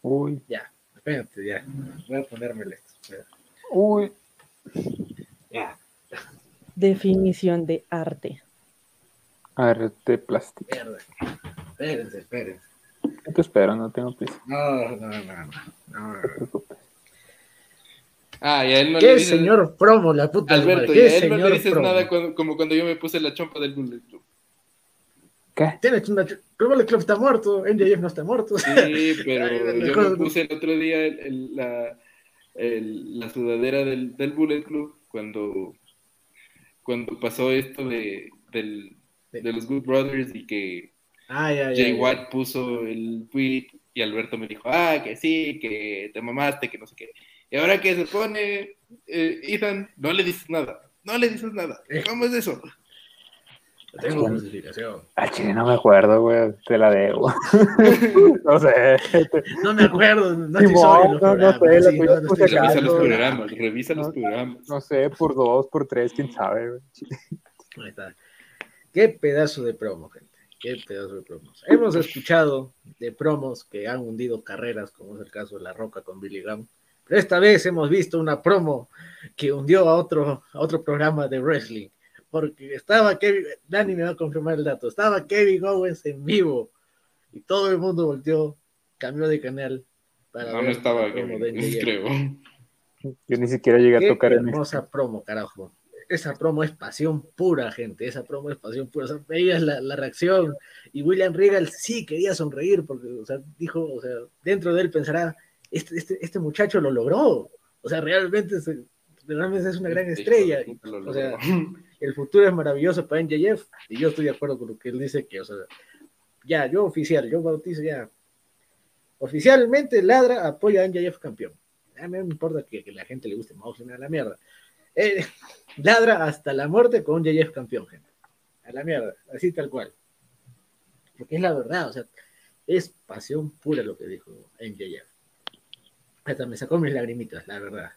Speaker 4: uy,
Speaker 1: Ya, espérate, ya. Voy a ponérmele esto. espera.
Speaker 4: uy.
Speaker 1: Ya,
Speaker 2: Definición de arte.
Speaker 4: Arte plástico.
Speaker 1: mierda. Espérense, espérense.
Speaker 4: Yo te espero, no tengo prisa.
Speaker 1: No, no, no, no. no.
Speaker 4: No.
Speaker 5: Ah, y a él no
Speaker 1: ¿Qué
Speaker 5: le dices,
Speaker 1: señor promo, la puta
Speaker 5: Alberto,
Speaker 1: madre?
Speaker 5: y
Speaker 1: ¿Qué
Speaker 5: a él no
Speaker 1: señor
Speaker 5: le dices
Speaker 1: promo?
Speaker 5: nada cuando- como cuando yo me puse la chompa del Bullet Club.
Speaker 4: ¿Qué?
Speaker 1: Tienes una... ¿Cómo el club está muerto? NJF no está muerto.
Speaker 5: Sí, pero yo me puse el otro día el- el- la, el- la sudadera del, del Bullet Club cuando, cuando pasó esto de, del- de los Good Brothers y que
Speaker 1: Ah, ya, ya,
Speaker 5: Jay
Speaker 1: ya.
Speaker 5: Watt puso el tweet y Alberto me dijo, ah, que sí, que te mamaste, que no sé qué. Y ahora que se pone eh, Ethan, no le dices nada, no le dices nada. ¿Cómo es eso?
Speaker 1: Tengo justificación.
Speaker 4: Ah, chile, no me acuerdo, güey. Te la debo. no sé.
Speaker 1: No me acuerdo, no estoy
Speaker 4: no, no sé, la
Speaker 1: sí, no, no estoy
Speaker 5: Revisa los
Speaker 4: no.
Speaker 5: programas, revisa los programas.
Speaker 4: No sé, por dos, por tres, quién sabe, güey.
Speaker 1: Ahí está. Qué pedazo de promo, gente. Qué pedazo de promos. Hemos escuchado de promos que han hundido carreras, como es el caso de La Roca con Billy Graham. Pero esta vez hemos visto una promo que hundió a otro, a otro programa de wrestling. Porque estaba Kevin, Dani me va a confirmar el dato, estaba Kevin Owens en vivo y todo el mundo volteó, cambió de canal. Para
Speaker 5: No, no estaba,
Speaker 1: NJF.
Speaker 5: creo.
Speaker 4: Yo ni siquiera llegué a
Speaker 1: Qué
Speaker 4: tocar en
Speaker 1: hermosa promo, carajo. Esa promo es pasión pura, gente. Esa promo es pasión pura. O sea, veías la, la reacción y William Regal sí quería sonreír porque, o sea, dijo, o sea, dentro de él pensará, este, este, este muchacho lo logró. O sea, realmente, se- realmente es una gran estrella. O sea, el futuro es maravilloso para NJF y yo estoy de acuerdo con lo que él dice que, o sea, ya, yo oficial, yo bautizo ya. Oficialmente Ladra apoya a NJF campeón. A mí no me importa que, que la gente le guste Moxley, a la mierda. Eh, ladra hasta la muerte con NJF campeón, gente. A la mierda, así tal cual. Porque es la verdad, o sea, es pasión pura lo que dijo NJF. Hasta me sacó mis lagrimitas, la verdad.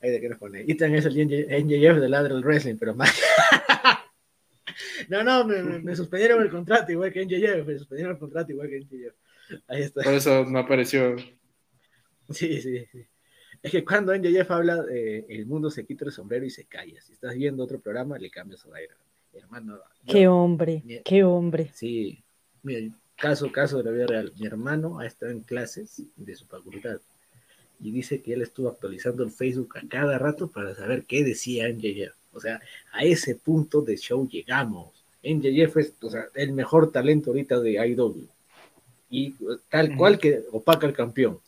Speaker 1: Ahí de que nos pone. Ethan es el NJF de Ladra del Wrestling, pero más. no, no, me, suspendieron el contrato igual que NJF, me suspendieron el contrato igual que NJF. Ahí está.
Speaker 5: Por eso no apareció.
Speaker 1: Sí, sí, sí. Es que cuando NJF habla, eh, el mundo se quita el sombrero y se calla. Si estás viendo otro programa, le cambias su aire. Hermano. yo-
Speaker 2: Qué hombre,
Speaker 1: mi-
Speaker 2: qué hombre.
Speaker 1: Sí, mira, caso, caso de la vida real. Mi hermano ha estado en clases de su facultad y dice que él estuvo actualizando el Facebook a cada rato para saber qué decía NJF. O sea, a ese punto de show llegamos. NJF es o sea, el mejor talento ahorita de IW. Y tal cual que opaca al campeón.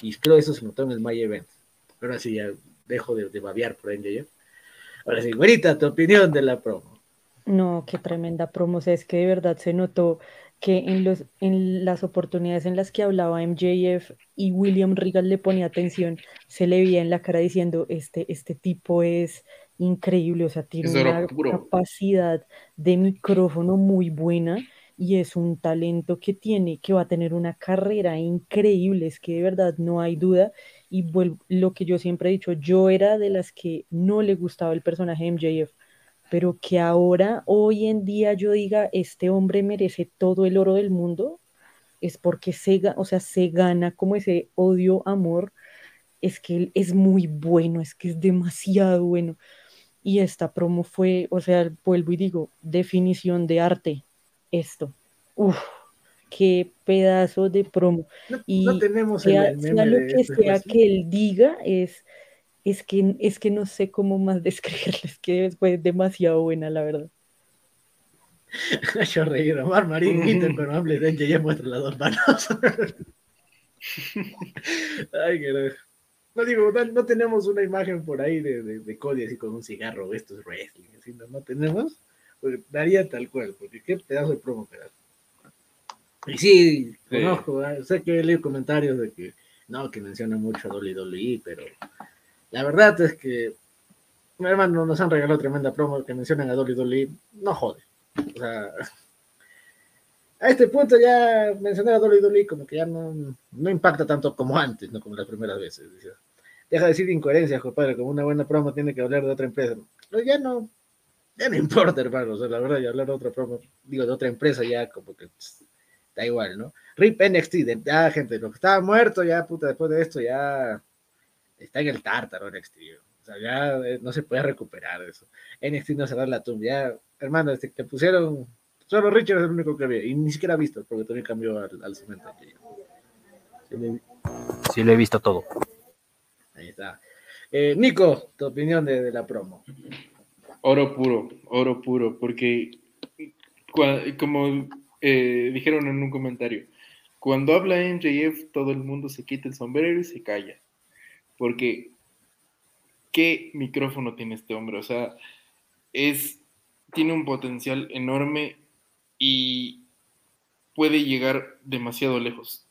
Speaker 1: Y creo eso se notó en el My Event. Pero así ya dejo de, de babear por NJF. Ahora sí, güerita, tu opinión de la promo.
Speaker 2: No, qué tremenda promo. O sea, es que de verdad se notó que en los, en las oportunidades en las que hablaba MJF y William Regal le ponía atención, se le veía en la cara diciendo, este, este tipo es increíble, o sea, tiene una capacidad de micrófono muy buena y es un talento que tiene, que va a tener una carrera increíble, es que de verdad no hay duda. Y vuelvo, lo que yo siempre he dicho, yo era de las que no le gustaba el personaje de MJF pero que ahora, hoy en día, yo diga, este hombre merece todo el oro del mundo, es porque se, o sea, se gana como ese odio-amor, es que él es muy bueno, es que es demasiado bueno. Y esta promo fue, o sea, vuelvo y digo, definición de arte, esto. Uf, qué pedazo de promo.
Speaker 1: No,
Speaker 2: Y
Speaker 1: no tenemos
Speaker 2: sea,
Speaker 1: el
Speaker 2: sea
Speaker 1: meme
Speaker 2: lo
Speaker 1: de
Speaker 2: que
Speaker 1: este
Speaker 2: sea que él diga, es, es, que, es que no sé cómo más describirles, que fue demasiado buena, la verdad.
Speaker 1: Yo reír, Omar Marín,
Speaker 5: Ujú.
Speaker 1: interpermeable de ya muestra las dos manos. Ay, que no digo, no, no tenemos una imagen por ahí de, de, de Cody así con un cigarro, esto es wrestling, así, no, no tenemos, pues daría tal cual, porque qué pedazo de promo que da. Y sí,
Speaker 5: Sí.
Speaker 1: conozco, ah, sé que he leído comentarios de que no, que menciona mucho a WWE, pero la verdad es que, hermano, nos han regalado tremenda promo que mencionan a WWE, no jode. O sea, a este punto ya mencionar a WWE como que ya no, no impacta tanto como antes, no como las primeras veces. dice. Deja de decir incoherencias, compadre, como una buena promo tiene que hablar de otra empresa. Pero ya no, ya no importa, hermano. O sea, la verdad, ya hablar de otra promo, digo, de otra empresa ya como que pss, da igual, ¿no? RIP NXT, de, ya, gente, lo que estaba muerto, ya, puta, después de esto, ya está en el tártaro NXT. O sea, ya eh, no se puede recuperar eso. NXT no cerrar la tumba, ya, hermano, este, te pusieron Solo Richard es el único que había, y ni siquiera ha visto, porque también cambió al, al cemento. Sí, le-
Speaker 3: Sí, he visto todo.
Speaker 1: Ahí está. Eh, Nico, tu opinión de, de la promo.
Speaker 5: Oro puro, oro puro, porque cua- como eh, dijeron en un comentario, cuando habla MJF todo el mundo se quita el sombrero y se calla, porque qué micrófono tiene este hombre, o sea, es tiene un potencial enorme y puede llegar demasiado lejos.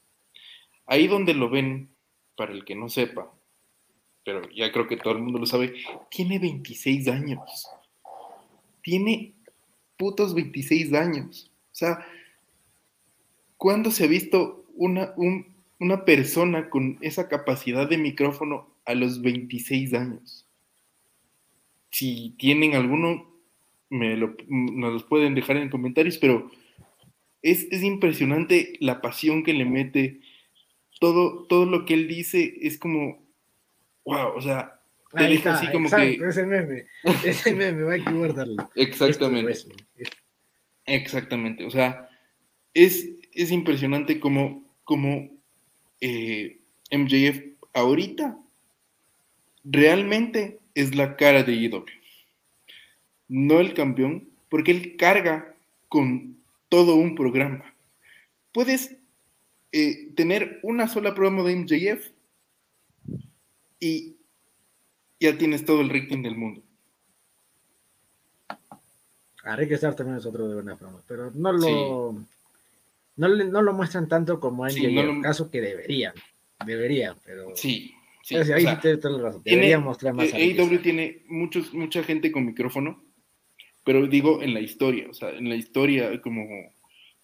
Speaker 5: Ahí donde lo ven, para el que no sepa, pero ya creo que todo el mundo lo sabe, tiene 26 años. Tiene putos 26 años. O sea, ¿cuándo se ha visto una, un- una persona con esa capacidad de micrófono a los 26 años? Si tienen alguno, me lo, nos los pueden dejar en comentarios, pero es, es impresionante la pasión que le mete. Todo, todo lo que él dice es como, wow, o sea, te
Speaker 1: Ahí
Speaker 5: deja
Speaker 1: está,
Speaker 5: así como
Speaker 1: exacto,
Speaker 5: que...
Speaker 1: ese meme, ese meme, hay que guardarlo.
Speaker 5: Exactamente.
Speaker 1: Es.
Speaker 5: Exactamente, o sea, es, es impresionante como, como eh, MJF ahorita realmente es la cara de IW. No el campeón, porque él carga con todo un programa. Puedes eh, tener una sola promo de MJF y ya tienes todo el rating del mundo.
Speaker 1: Harry que Star también es otro de buena promo, pero no lo,
Speaker 5: Sí.
Speaker 1: No, le- no lo muestran tanto como en
Speaker 5: Sí, no lo-
Speaker 1: caso que deberían, deberían, pero
Speaker 5: Sí, sí.
Speaker 1: Pero
Speaker 5: o
Speaker 1: ahí
Speaker 5: sea,
Speaker 1: sí tienes toda la razón,
Speaker 5: tiene-
Speaker 1: deberían mostrar más.
Speaker 5: AEW
Speaker 1: Starks.
Speaker 5: tiene muchos, mucha gente con micrófono, pero digo en la historia, o sea, en la historia como,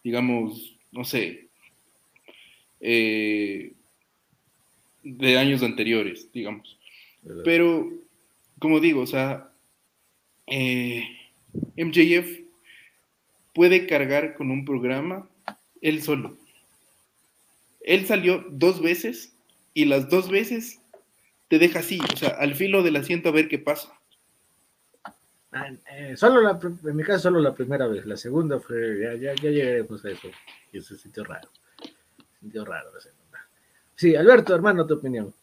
Speaker 5: digamos, no sé, eh, de años anteriores, digamos.
Speaker 1: ¿verdad?
Speaker 5: Pero, como digo, o sea, eh, MJF puede cargar con un programa él solo. Él salió dos veces y las dos veces te deja así, o sea, al filo del asiento a ver qué pasa.
Speaker 1: Eh, solo la, en mi caso, solo la primera vez. La segunda fue, ya, ya, ya llegaremos a eso. Y se sintió raro. Se sintió raro la segunda. Sí, Alberto, hermano, tu opinión.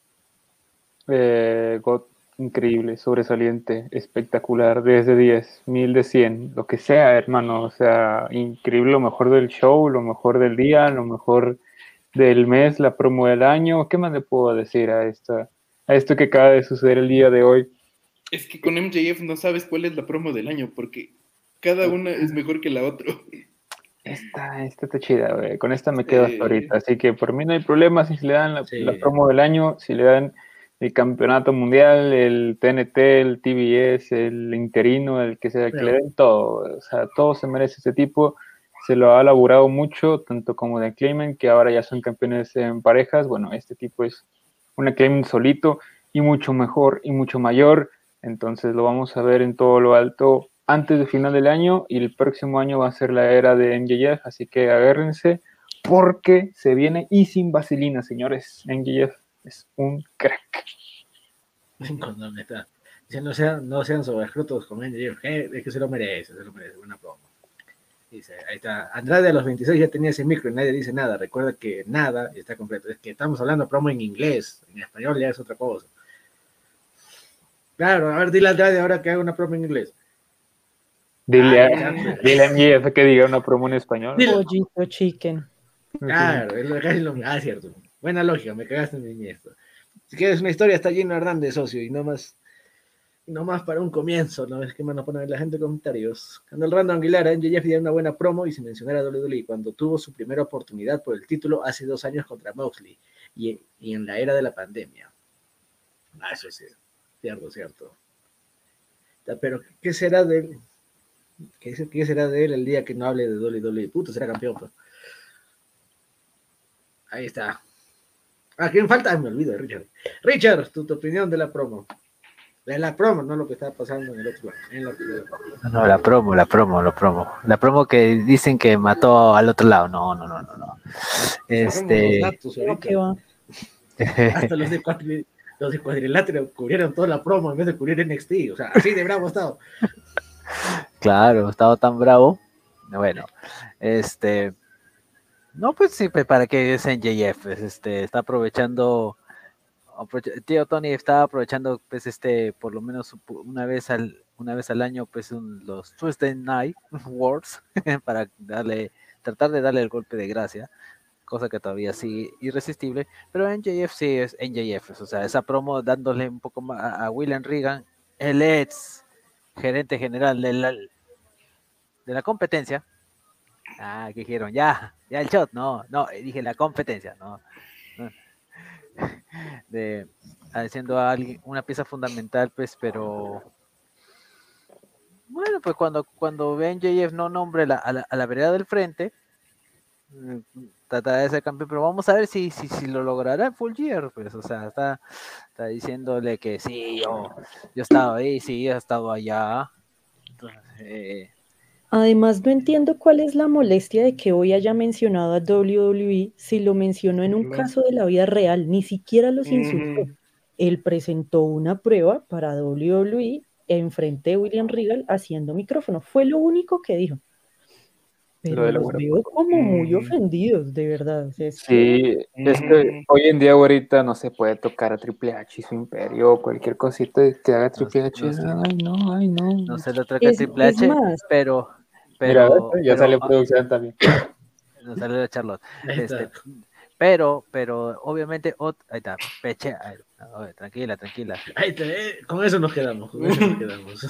Speaker 4: Eh, God, increíble, sobresaliente, espectacular, 10 de 10, 1000 de 100, lo que sea, hermano, o sea, increíble, lo mejor del show, lo mejor del día, lo mejor del mes, la promo del año, ¿qué más le puedo decir a, esta, a esto que acaba de suceder el día de hoy?
Speaker 5: Es que con MJF no sabes cuál es la promo del año, porque cada una es mejor que la otra.
Speaker 4: Esta, esta está chida, güey. Con esta me quedo hasta ahorita. Así que por mí no hay problema si le dan la,
Speaker 1: Sí.
Speaker 4: la promo del año, si le dan el campeonato mundial, el TNT, el TBS, el interino, el que sea, que le den todo. O sea, todo se merece ese tipo. Se lo ha laburado mucho, tanto como de Clayman, que ahora ya son campeones en parejas. Bueno, este tipo es un Clayman solito y mucho mejor y mucho mayor. Entonces lo vamos a ver en todo lo alto antes del final del año y el próximo año va a ser la era de MJF, así que agárrense porque se viene y sin vaselina, señores. MJF es un crack.
Speaker 1: Está. Dice, no sean, no sean sobrescrutos con. Eh, Es que se lo merece, se lo merece. Buena promo. Dice, ahí está. Andrade a los 26 ya tenía ese micro y nadie dice nada. Recuerda que nada está completo. Es que estamos hablando promo en inglés. En español ya es otra cosa. Claro, a ver, dile a Andrade ahora que haga una promo en inglés.
Speaker 4: Dile, a, dile a que diga una promo en español.
Speaker 1: Dile.
Speaker 2: Pollito chicken.
Speaker 1: Claro, es lo, casi lo Ah, cierto. Buena lógica, me cagaste en mi esto. Si quieres una historia, está lleno Hernández, socio, y no más, y no más para un comienzo, ¿no? Es que van a poner la gente en comentarios. Cuando el Random Aguilar, MJF dio una buena promo y sin mencionar a WWE cuando tuvo su primera oportunidad por el título hace dos años contra Moxley y, en la era de la pandemia. Ah, eso es cierto, cierto. Pero, ¿qué será de él? ¿Qué, qué será de él el día que no hable de WWE? Puto, será campeón, pues. Ahí está. ¿A quién falta? Ay, me olvido de Richard. Richard, tu, tu opinión de la promo. De la promo, no lo que está pasando en el otro lado. En
Speaker 3: No, no, la promo, la promo, la promo. La promo que dicen que mató al otro lado. No, no, no, no, no. Este.
Speaker 1: Los datos. Hasta los de, los de cuadrilátero cubrieron toda la promo en vez de cubrir NXT. O sea, así de bravo ha estado.
Speaker 3: Claro, estaba tan bravo. Bueno, este. No, pues sí, pues, para que es en JF, pues, este, está aprovechando. aprovecha- Tío Tony está aprovechando, pues, este, por lo menos una vez al, una vez al año, pues, un- los Tuesday Night Wars, para darle, tratar de darle el golpe de gracia, cosa que todavía sigue irresistible, pero en JF sí es en JF, o sea, esa promo dándole un poco más a, a William Regan, el ex gerente general de la, de la competencia. Ah, ¿qué dijeron? Ya, ya el shot, no, no, eh, dije la competencia, no. De haciendo alguien una pieza fundamental, pues, pero bueno, pues cuando, cuando ven JF no nombre a, la, a la vereda del frente, mm, tratará de ser campeón, pero vamos a ver si, si, si lo logrará en Full Gear, pues, o sea, está, está diciéndole que sí, yo, yo he estado ahí, sí, he estado allá. Entonces, eh,
Speaker 2: Además, no entiendo cuál es la molestia de que hoy haya mencionado a WWE si lo mencionó en un caso de la vida real, ni siquiera los insultó.
Speaker 5: Ujú.
Speaker 2: Él presentó una prueba para WWE enfrente de William Regal haciendo micrófono. Fue lo único que dijo. Pero los
Speaker 4: buena
Speaker 2: veo como muy ofendidos, de verdad. O sea, es que-
Speaker 4: Sí, es que hoy en día ahorita no se puede tocar a Triple H y su imperio o cualquier cosita que haga Triple H.
Speaker 3: no.
Speaker 4: Ay, no, ay, no.
Speaker 3: no sé lo que
Speaker 2: Es-
Speaker 3: Triple
Speaker 2: es
Speaker 3: H,
Speaker 2: más.
Speaker 3: pero,
Speaker 4: Mira,
Speaker 3: pero,
Speaker 4: ya
Speaker 3: pero,
Speaker 4: sale
Speaker 3: ah,
Speaker 4: producción también.
Speaker 3: nos sale la Charlotte. Este, pero, pero, obviamente, ot- ahí está, peche, ahí, tranquila, tranquila.
Speaker 1: Ahí está, eh, con eso nos quedamos. Con eso nos quedamos.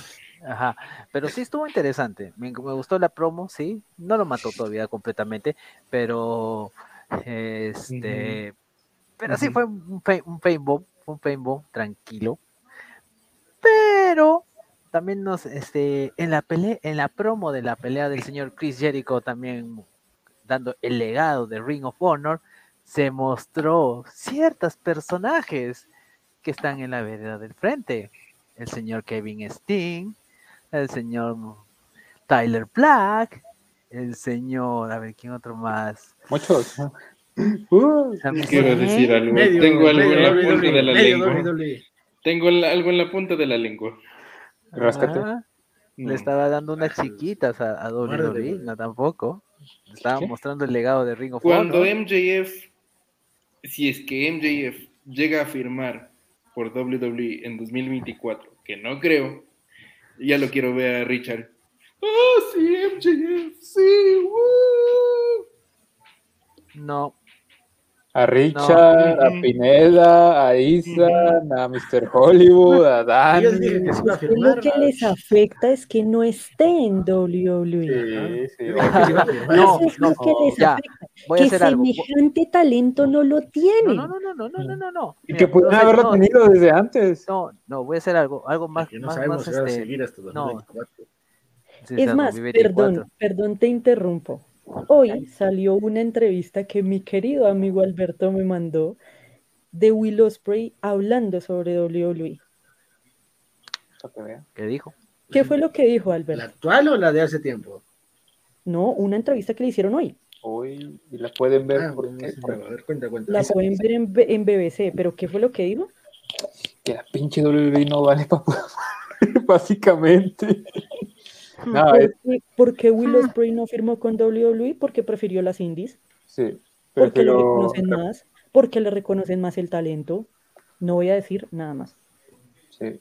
Speaker 3: Ajá, pero sí estuvo interesante. Me, me gustó la promo, sí. No lo mató todavía completamente, pero este, pero sí
Speaker 5: Ujú.
Speaker 3: fue un, pain- un paintball, un paintball tranquilo. Pero también nos, este, en la pelea, en la promo de la pelea del señor Chris Jericho, también dando el legado de Ring of Honor, se mostró ciertos personajes que están en la vereda del frente. El señor Kevin Steen, el señor Tyler Black, el señor, a ver, ¿quién otro más?
Speaker 4: Muchos. Uh,
Speaker 5: Quiero decir algo.
Speaker 1: Medio,
Speaker 5: Tengo algo
Speaker 1: medio
Speaker 5: en la punta de la lengua. Tengo algo en la punta de la lengua.
Speaker 4: Ráscate.
Speaker 3: Ah,
Speaker 5: No.
Speaker 3: Le estaba dando unas chiquitas a, a WWE, no tampoco. Le estaba
Speaker 4: ¿Qué?
Speaker 3: mostrando el legado de Ring of
Speaker 5: Cuando
Speaker 3: Honor.
Speaker 5: MJF, si es que MJF llega a firmar por WWE en 2024, que no creo, ya lo quiero ver a Richard. ¡Oh, sí, MJF! ¡Sí! ¡Woo!
Speaker 3: No,
Speaker 4: A Richard, a. Pineda, a Ethan, a Mr. Hollywood, a
Speaker 1: firmar.
Speaker 2: lo que les afecta es que no esté en WWE.
Speaker 4: Sí, sí.
Speaker 1: Yo dije que se iba a firmar.
Speaker 3: No,
Speaker 2: Eso es lo
Speaker 3: no,
Speaker 2: que les
Speaker 3: ya,
Speaker 2: afecta.
Speaker 3: voy a
Speaker 2: que
Speaker 3: algo.
Speaker 2: semejante talento no lo tienen.
Speaker 3: No, no, no, no, no, no, no, no.
Speaker 4: Y
Speaker 3: Mira,
Speaker 4: que pudieron
Speaker 3: no sé,
Speaker 4: haberlo
Speaker 3: no,
Speaker 4: tenido desde antes.
Speaker 3: No, no, voy a hacer algo, algo más,
Speaker 1: Que no
Speaker 3: más,
Speaker 1: sabemos
Speaker 3: más,
Speaker 1: si va a
Speaker 3: este,
Speaker 1: seguir hasta
Speaker 3: no.
Speaker 1: 2024.
Speaker 3: sí,
Speaker 2: Es más,
Speaker 3: 2024.
Speaker 2: perdón, perdón, te interrumpo. Hoy salió una entrevista que mi querido amigo Alberto me mandó de Will Ospreay hablando sobre WWE.
Speaker 3: ¿Qué dijo?
Speaker 2: ¿Qué fue lo que dijo
Speaker 1: ¿La
Speaker 2: Alberto?
Speaker 1: actual o la de hace tiempo?
Speaker 2: No, una entrevista que le hicieron hoy.
Speaker 4: Hoy y la pueden ver
Speaker 1: Ah, a ver, cuenta, cuenta.
Speaker 2: La pueden ver en BBC, pero ¿qué fue lo que dijo?
Speaker 4: que la pinche WWE no vale para básicamente. No, es,
Speaker 2: ¿Por qué, por qué Will Ospreay no firmó con WWE? Porque prefirió las indies.
Speaker 4: sí,
Speaker 2: Porque le
Speaker 4: prefiero-
Speaker 2: reconocen más. Porque le reconocen más el talento. No voy a decir nada más.
Speaker 4: sí.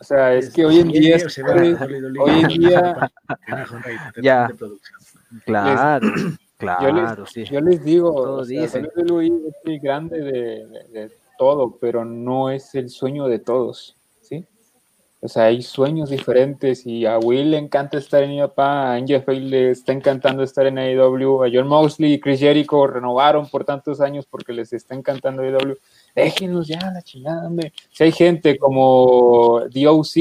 Speaker 4: O sea, es que hoy en día,
Speaker 1: a
Speaker 4: hoy en día
Speaker 3: Ya.
Speaker 1: producción.
Speaker 3: Claro,
Speaker 4: yo
Speaker 3: claro,
Speaker 4: les,
Speaker 3: sí.
Speaker 4: yo les digo, o sea. WWE es el grande de, de- de todo, pero no es el sueño de todos. O sea, hay sueños diferentes y a Will le encanta estar en Japan, a NJF le está encantando estar en AEW, a John Moxley y Chris Jericho renovaron por tantos años porque les está encantando AEW. Déjenlos ya, la chingada, hombre. Si hay gente como DOC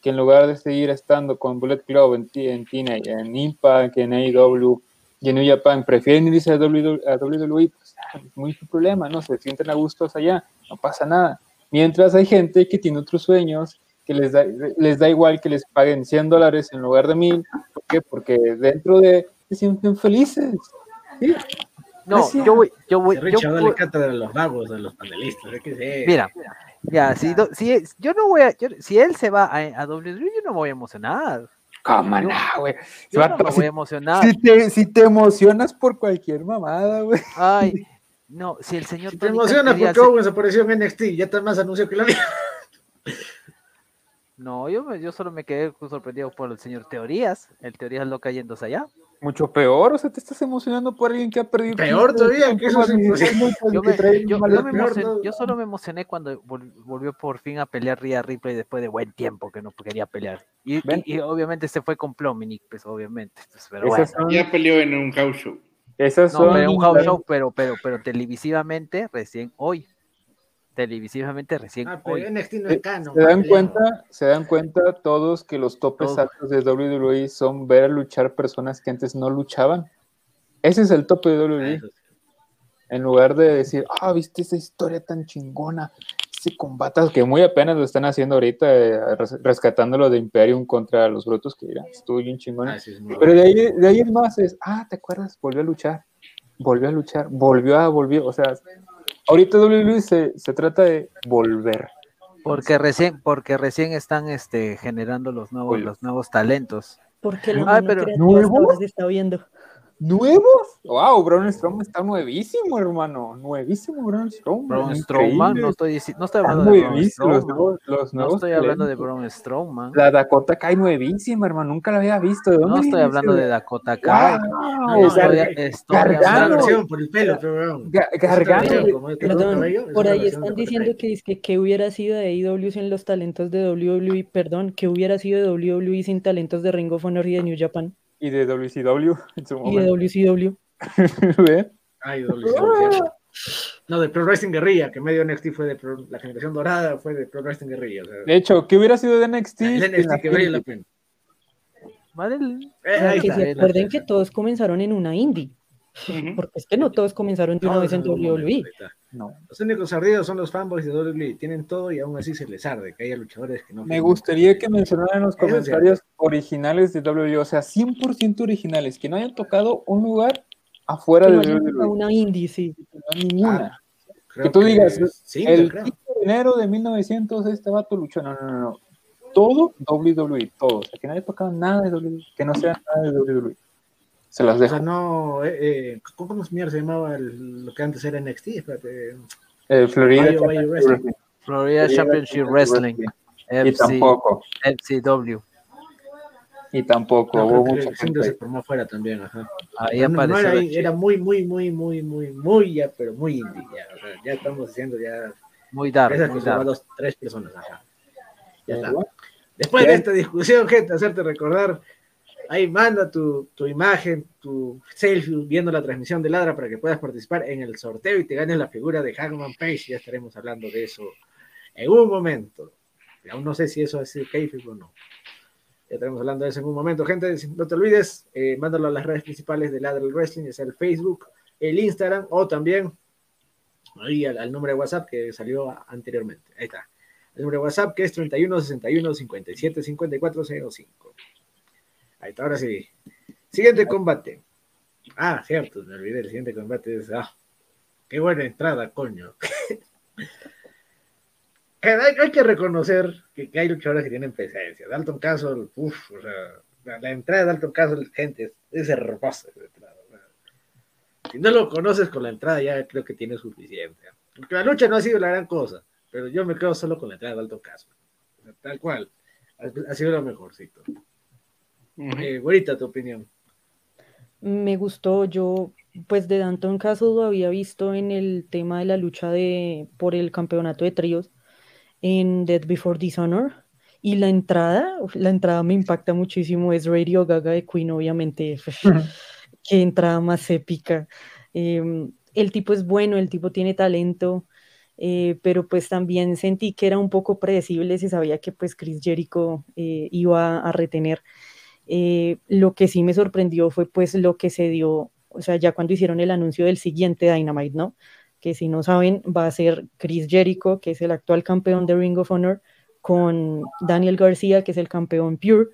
Speaker 4: que en lugar de seguir estando con Bullet Club en, en en Impact, en AEW y en New Japan, prefieren irse a WWE, pues ah, muy su problema, ¿no? Se sienten a gustos allá, no pasa nada. Mientras hay gente que tiene otros sueños, que les da, les da igual que les paguen 100 dólares en lugar de 1000. ¿Por qué? Porque dentro de se sienten felices. ¿sí?
Speaker 3: No, yo voy, yo voy,
Speaker 1: A
Speaker 3: yo
Speaker 1: Richard le
Speaker 3: voy-
Speaker 1: encanta de los vagos, de los panelistas. es que sí.
Speaker 3: mira, ya, si, do- si yo no voy a, yo- si él se va a, a WWE, yo no me voy a emocionar.
Speaker 4: ¿Cómo
Speaker 3: Yo-
Speaker 4: no, güey?
Speaker 3: Yo no me voy a emocionar.
Speaker 4: si, te, si te emocionas por cualquier mamada, güey.
Speaker 3: Ay, no, si el señor
Speaker 1: Si te emocionas porque Owens apareció en NXT, ya está más anuncio que la mía.
Speaker 3: No, yo, me- yo solo me quedé sorprendido por el señor Teorías, el Teorías loca yéndose allá.
Speaker 4: Mucho peor, o sea, te estás emocionando por alguien que ha perdido.
Speaker 1: Peor
Speaker 4: 15
Speaker 1: todavía, que eso es
Speaker 4: años,
Speaker 1: imposible.
Speaker 3: Yo,
Speaker 4: que
Speaker 3: me-
Speaker 4: trae
Speaker 3: yo-
Speaker 4: mal-
Speaker 3: yo me
Speaker 1: peor,
Speaker 3: emocioné-
Speaker 1: ¿no?
Speaker 3: yo solo me emocioné cuando vol- volvió por fin a pelear Rhea Ripley después de buen tiempo que no quería pelear. Y, y- y obviamente se fue con Plominic, pues obviamente. pues, pero
Speaker 4: Esas
Speaker 3: bueno.
Speaker 4: son,
Speaker 5: Ya peleó en un house show.
Speaker 4: esas
Speaker 3: No,
Speaker 4: son
Speaker 3: pero un house show, pero, pero, pero televisivamente recién hoy. Televisivamente recién
Speaker 1: Ah, pero
Speaker 3: hoy.
Speaker 1: NXT no es canon.
Speaker 4: se dan cuenta, se dan cuenta todos que los topes altos de WWE son ver a luchar personas que antes no luchaban. Ese es el tope de WWE. En lugar de decir, ah, viste esa historia tan chingona, ese combate que muy apenas lo están haciendo ahorita, eh, res- rescatándolo de Imperium contra los Brutos, que dirán, estuvo bien chingona.
Speaker 1: Ah, sí,
Speaker 4: Pero de ahí, de ahí en más es, ah, ¿te acuerdas? Volvió a luchar, volvió a luchar, volvió a, volvió, o sea, ahorita WWE se, se trata de volver.
Speaker 3: Porque recién, porque recién están este, generando los nuevos,
Speaker 4: Oye.
Speaker 3: los nuevos talentos.
Speaker 2: Porque la
Speaker 3: Ay, pero-
Speaker 2: está viendo.
Speaker 4: ¿Nuevos? Wow, Braun Strowman está nuevísimo, hermano. Nuevísimo, Braun Strowman.
Speaker 3: Braun. Strowman, no estoy, no estoy
Speaker 4: Está
Speaker 3: hablando de Braun
Speaker 4: los
Speaker 3: Strowman.
Speaker 4: nuevos, los
Speaker 3: No estoy hablando de. Braun Strowman.
Speaker 4: La Dakota Kai nuevísima, hermano. Nunca la había visto. ¿De dónde
Speaker 3: No estoy hablando
Speaker 4: ese-
Speaker 3: de Dakota Kai.
Speaker 4: Wow,
Speaker 1: no,
Speaker 3: Estoy, estoy
Speaker 4: Gargano.
Speaker 1: Por el pelo, pero
Speaker 4: Gargano.
Speaker 1: este
Speaker 2: Perdón,
Speaker 1: es
Speaker 2: por ahí están diciendo que, dizque que hubiera sido de AEW sin los talentos de WWE, perdón, que hubiera sido de WWE sin talentos de Ring of Honor y de New Japan
Speaker 4: Y de WCW en su
Speaker 2: y de
Speaker 4: momento.
Speaker 2: WCW.
Speaker 4: ¿Ven?
Speaker 1: Ay, WCW. No, de Pro Wrestling Guerrilla, que medio NXT fue de Pro- la generación dorada, fue de Pro Wrestling Guerrilla. O sea,
Speaker 4: De hecho, ¿qué hubiera sido de NXT? sin
Speaker 1: NXT que vale la pena.
Speaker 3: El-
Speaker 1: Eh,
Speaker 2: que
Speaker 1: está.
Speaker 2: se acuerden que todos comenzaron en una indie, Porque es que no todos comenzaron de una
Speaker 1: No,
Speaker 2: vez en WWE.
Speaker 4: No.
Speaker 1: Los únicos ardidos son los fanboys de WWE. Tienen todo y aún así se les arde que haya luchadores que no.
Speaker 4: Me gustaría que mencionaran en los comentarios originales de WWE, o sea, 100% originales, que no hayan tocado un lugar afuera
Speaker 2: Que no
Speaker 4: de WWE.
Speaker 2: una indie, sí.
Speaker 4: Ninguna.
Speaker 1: Creo
Speaker 4: que tú digas,
Speaker 1: sí,
Speaker 4: el
Speaker 1: creo.
Speaker 4: 5 de enero de 1900 este vato luchó. No, no, no, no. Todo WWE, todo. O sea, que nadie tocado nada de WWE, que no sea nada de WWE. Se las
Speaker 1: O
Speaker 4: dejo.
Speaker 1: sea, no, eh, eh, ¿cómo mierda se llamaba el- lo que antes era NXT? Espérate.
Speaker 4: Eh, Florida
Speaker 1: Ohio, Ohio
Speaker 4: Championship
Speaker 1: Wrestling.
Speaker 4: Wrestling.
Speaker 3: Florida
Speaker 4: Florida
Speaker 3: Championship Wrestling,
Speaker 4: Y
Speaker 3: FC,
Speaker 4: tampoco,
Speaker 3: FCW.
Speaker 4: y tampoco.
Speaker 1: No,
Speaker 4: hubo mucha
Speaker 1: siempre se
Speaker 4: gente.
Speaker 1: formó afuera también, ajá.
Speaker 3: Ahí
Speaker 1: No, no
Speaker 3: apareció.
Speaker 1: era, era muy, muy, muy, muy, muy, muy, ya, pero muy indie, ya, o sea, ya estamos haciendo ya,
Speaker 3: Muy
Speaker 1: esas
Speaker 3: muy dark.
Speaker 1: dos, tres personas, ajá. Ya está. Después de
Speaker 4: Bien.
Speaker 1: esta discusión, gente, hacerte recordar, ahí manda tu, tu imagen, tu selfie, viendo la transmisión de Ladra para que puedas participar en el sorteo y te ganes la figura de Hangman Page. Ya estaremos hablando de eso en un momento. Aún no sé si eso es kayfabe o no. Ya estaremos hablando de eso en un momento. Gente, no te olvides, eh, mándalo a las redes principales de Ladra el Wrestling, es el Facebook, el Instagram o también ahí al, al número de WhatsApp que salió anteriormente. Ahí está. El número de WhatsApp que es 31 61 57 54 05. Ahí está, ahora sí. Siguiente combate. Ah, cierto, me olvidé. El siguiente combate es. Ah, qué buena entrada, coño. hay, hay que reconocer que, que hay luchadores que tienen presencia. Dalton Castle, uff, o sea, la, la entrada de Dalton Castle, gente, es, es hermosa esa entrada. Si no lo conoces con la entrada, ya creo que tiene suficiente. Porque la lucha no ha sido la gran cosa, pero yo me quedo solo con la entrada de Dalton Castle. O sea, tal cual. Ha, ha sido lo mejorcito.
Speaker 5: Ujú.
Speaker 1: Eh, güerita, tu opinión.
Speaker 2: Me gustó, yo pues de Danton Castle lo había visto en el tema de la lucha de, por el campeonato de tríos en Dead Before Dishonor y la entrada, la entrada me impacta muchísimo, es Radio Gaga de Queen obviamente, qué entrada más épica. Em, el tipo es bueno, el tipo tiene talento, eh, pero pues también sentí que era un poco predecible, se sabía que pues Chris Jericho eh, iba a retener. Eh, lo que sí me sorprendió fue pues lo que se dio, o sea, ya cuando hicieron el anuncio del siguiente Dynamite, ¿no? Que si no saben, va a ser Chris Jericho, que es el actual campeón de Ring of Honor, con Daniel García, que es el campeón Pure,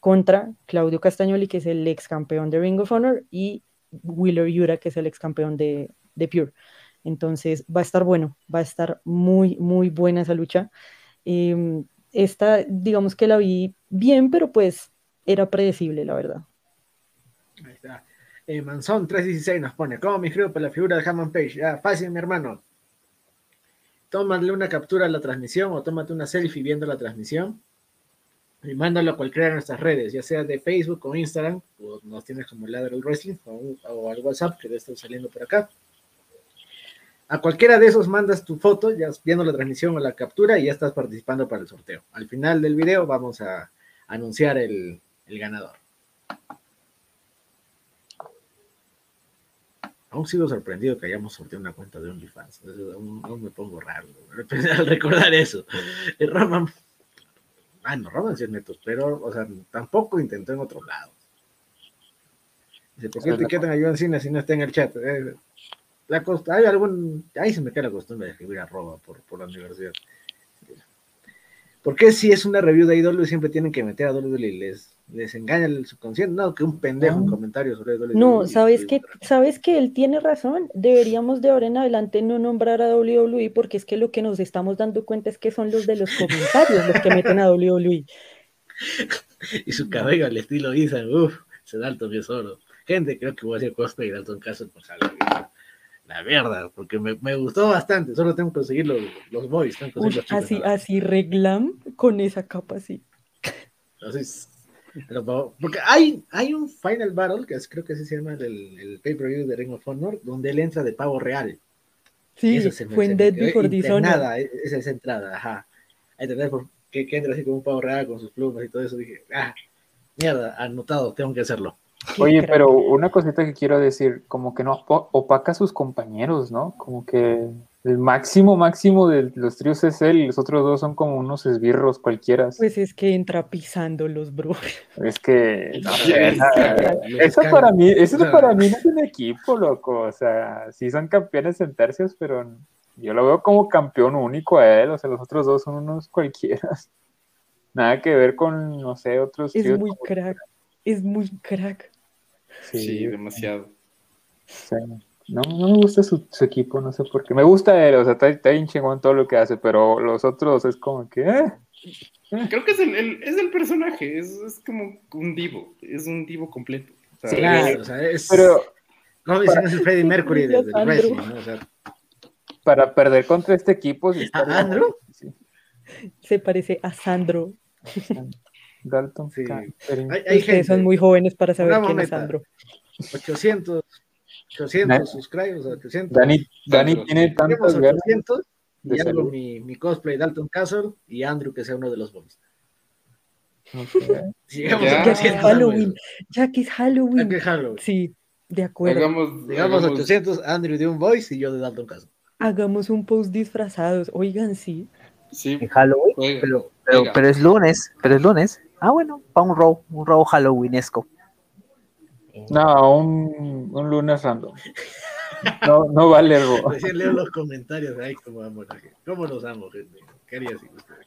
Speaker 2: contra Claudio Castagnoli, que es el ex campeón de Ring of Honor, y Wheeler Yura, que es el ex campeón de, de Pure. Entonces va a estar bueno, va a estar muy, muy buena esa lucha. Eh, esta, digamos que la vi bien, pero pues era predecible, la verdad.
Speaker 1: Ahí está. Eh, Manzón 316 nos pone, ¿cómo me inscribo para la figura de Hammond Page? Ya, fácil, mi hermano. Tómale una captura a la transmisión o tómate una selfie viendo la transmisión y mándalo a cualquiera de nuestras redes, ya sea de Facebook o Instagram, o nos tienes como Lateral Wrestling o, o al WhatsApp que debe estar saliendo por acá. A cualquiera de esos mandas tu foto, ya viendo la transmisión o la captura y ya estás participando para el sorteo. Al final del video vamos a anunciar el, el ganador. Aún sigo sorprendido que hayamos sorteado una cuenta de OnlyFans. Aún, aún me pongo raro al recordar eso. Y Roman. Ah, no, Roman sí es neto, pero, o sea, tampoco intentó en otros lados. Dice, ¿por qué te quitan a Joan Cena si no está en el chat? Eh, la costa, hay algún. Ahí se me queda la costumbre de escribir arroba por, por la universidad. ¿Por qué si es una review de IW siempre tienen que meter a WWE y les, les engaña el subconsciente? No, que un pendejo en
Speaker 4: No.
Speaker 1: comentarios sobre WWE.
Speaker 2: No, ¿sabes qué? ¿Sabes que él tiene razón? Deberíamos de ahora en adelante no nombrar a WWE porque es que lo que nos estamos dando cuenta es que son los de los comentarios los que meten a E. WWE.
Speaker 1: Y su cabello al estilo Ethan, uff, ese Dalton es oro. Gente, creo que voy a hacer cosplay de Dalton Castle por salir. La verdad, porque me, me gustó bastante. Solo tengo que conseguir los, los boys. Tengo que
Speaker 2: Uy,
Speaker 1: conseguir los chicos,
Speaker 2: así,
Speaker 1: nada
Speaker 2: así reglam con esa capa así.
Speaker 1: Entonces, pero, po- porque hay, hay un Final Battle, que es- creo que así se llama el, el pay-per-view de Ring of Honor, donde él entra de pavo real.
Speaker 2: Sí,
Speaker 1: Eso se me-
Speaker 2: fue en Dead Before
Speaker 1: e- esa es entrada, ajá. Por- que, que entra así como un pavo real con sus plumas y todo eso. Dije, ah, mierda, anotado, tengo que hacerlo.
Speaker 4: Oye, pero una cosita que quiero decir, como que no opa- opaca a sus compañeros, ¿no? Como que el máximo, máximo de los tríos es él y los otros dos son como unos esbirros cualquiera.
Speaker 2: Pues es que entra pisando los bro.
Speaker 4: Es que, no eso para mí, eso para mí no es un equipo, loco. O sea, sí son campeones en tercios, pero yo lo veo como campeón único a él. O sea, los otros dos son unos cualquiera. Nada que ver con, no sé, otros
Speaker 2: Es muy crack. Es muy crack.
Speaker 5: Sí, demasiado.
Speaker 4: Sí. No, no me gusta su, su equipo, no sé por qué. Me gusta él, o sea, está, está bien chingón todo lo que hace, pero los otros es como que. eh.
Speaker 5: Creo que es el, el- es el personaje, es, es como un divo, es un divo completo. O sea,
Speaker 4: Sí,
Speaker 1: Claro, o sea, es.
Speaker 4: Pero
Speaker 1: como dicen, es el Freddie Mercury de- ¿no? O sea,
Speaker 4: para perder contra este equipo, estaría-
Speaker 1: ¿A Andrew?
Speaker 4: Sí,
Speaker 2: Se parece a Sandro.
Speaker 4: Dalton.
Speaker 1: Sí. Hay, hay gente.
Speaker 2: son muy jóvenes para saber
Speaker 1: Una
Speaker 2: quién es. Sandro.
Speaker 1: 800, 800
Speaker 4: Na-
Speaker 1: subscribers, 800.
Speaker 4: Dani, Dani
Speaker 5: Andrew.
Speaker 4: tiene ganas
Speaker 1: 800
Speaker 4: de
Speaker 1: y hago mi, mi cosplay Dalton Castle y Andrew que sea uno de los boys.
Speaker 4: Ok.
Speaker 1: Si llegamos
Speaker 5: Ya.
Speaker 2: Ya que es
Speaker 1: 800,
Speaker 2: Halloween. Ya que es
Speaker 1: Ya
Speaker 2: Halloween.
Speaker 1: que es Halloween.
Speaker 2: Sí, de acuerdo.
Speaker 5: hagamos,
Speaker 1: Llegamos a
Speaker 5: hagamos-
Speaker 1: 800, Andrew de un voice y yo de Dalton Castle.
Speaker 2: Hagamos un post disfrazados. Oigan, sí.
Speaker 5: sí,
Speaker 3: En Halloween, pero, pero, pero es lunes, pero es lunes. Ah, bueno, para un row, un row halloweenesco.
Speaker 4: No, un, un lunes random. No, no vale algo.
Speaker 1: Recién leo los comentarios. Ay, cómo amo la gente. ¿Cómo los amo, gente? ¿Qué haría sin ustedes?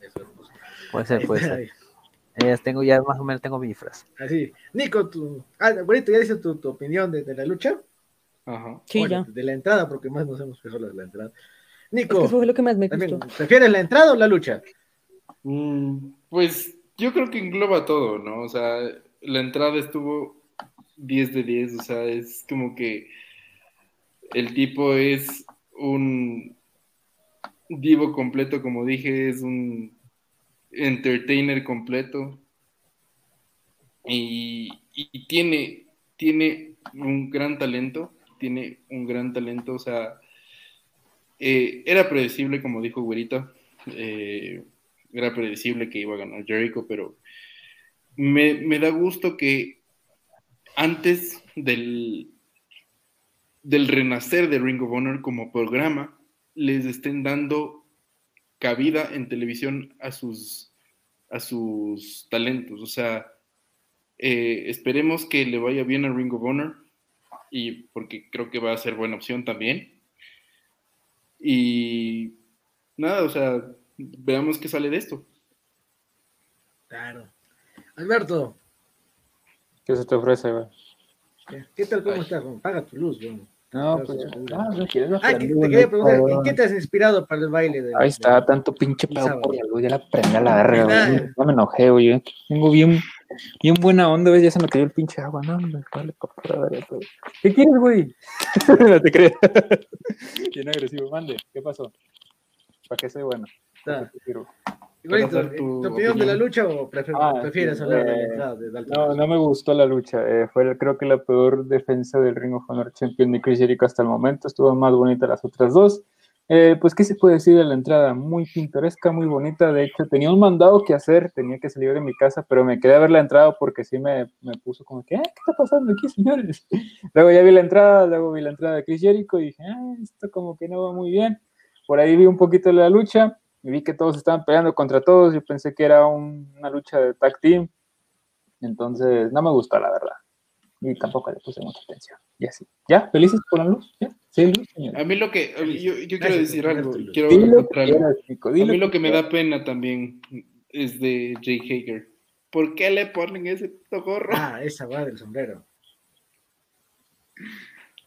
Speaker 1: Eso es.
Speaker 3: Puede ser, puede ser.
Speaker 1: Ay,
Speaker 3: Eh, tengo ya más o menos tengo mi disfraz.
Speaker 1: Así. Nico, tu. Ah, bonito, ya dices tu, tu opinión de, de la lucha.
Speaker 5: Ajá.
Speaker 2: Sí,
Speaker 1: Bueno,
Speaker 2: ya.
Speaker 1: De la entrada, porque más nos hemos fijado de la entrada.
Speaker 2: Es que
Speaker 1: Nico,
Speaker 2: eso fue lo que más me gustó.
Speaker 1: ¿prefieres la entrada o la lucha?
Speaker 5: Mm, Pues yo creo que engloba todo, ¿no? O sea, la entrada estuvo 10 de 10, o sea, es como que el tipo es un divo completo, como dije, es un entertainer completo y, tiene, tiene un gran talento, tiene un gran talento, o sea, eh, era predecible, como dijo Güerita, eh, era predecible que iba a ganar Jericho, pero me, me da gusto que antes del, del renacer de Ring of Honor como programa, les estén dando cabida en televisión a sus, a sus talentos. O sea, eh, esperemos que le vaya bien a Ring of Honor, y porque creo que va a ser buena opción también. Y nada, o sea, veamos qué sale de esto.
Speaker 1: Claro. Alberto,
Speaker 4: ¿Qué se te ofrece, güey?
Speaker 1: ¿qué, tal? ¿Cómo
Speaker 5: Ay.
Speaker 1: estás? güey? Paga tu luz, güey.
Speaker 4: No, pues. Ah, no quieres
Speaker 1: Ah, que- te quería preguntar, ¿en qué te has inspirado para el baile? De,
Speaker 4: Ahí está,
Speaker 1: de-
Speaker 4: tanto pinche pedo por la luz, ya la prendí a la verga, güey. No me enojé, güey. Tengo bien, bien buena onda, güey. Ya se me cayó el pinche agua. No, me vale pa' pura verga todo. ¿Qué quieres, güey? no te creas. bien agresivo, mande. ¿Qué pasó? ¿Para qué soy bueno?
Speaker 1: Igualito,
Speaker 5: dar
Speaker 1: ¿Tu,
Speaker 5: tu
Speaker 1: opinión de la lucha o
Speaker 4: Ah,
Speaker 1: prefieres
Speaker 4: sí,
Speaker 1: hablar de la
Speaker 4: eh,
Speaker 1: entrada de Dalton?
Speaker 4: No, no me gustó la lucha. eh, fue creo que la peor defensa del Ring of Honor Champion de Chris Jericho hasta el momento. Estuvo más bonita las otras dos. Eh, pues, ¿qué se puede decir de la entrada? Muy pintoresca, muy bonita. De hecho, tenía un mandado que hacer, tenía que salir de mi casa, pero me quedé a ver la entrada porque sí me, me puso como que, "Ah, ¿qué está pasando aquí, señores? Luego ya vi la entrada, luego vi la entrada de Chris Jericho y dije, ah, esto como que no va muy bien. Por ahí vi un poquito de la lucha y vi que todos estaban peleando contra todos. Yo pensé que era un- una lucha de tag team. Entonces, no me gustó, la verdad. Y tampoco le puse mucha atención. Y así. ¿Ya? ¿Felices por la luz? ¿Ya? ¿Sí, luz, señor?
Speaker 5: A mí lo que, yo, yo quiero decir algo, quiero
Speaker 4: quieras, Nico,
Speaker 5: A mí lo que me da pena también es de Jake Hager. ¿Por qué le ponen ese puto gorro?
Speaker 1: Ah, esa va del sombrero.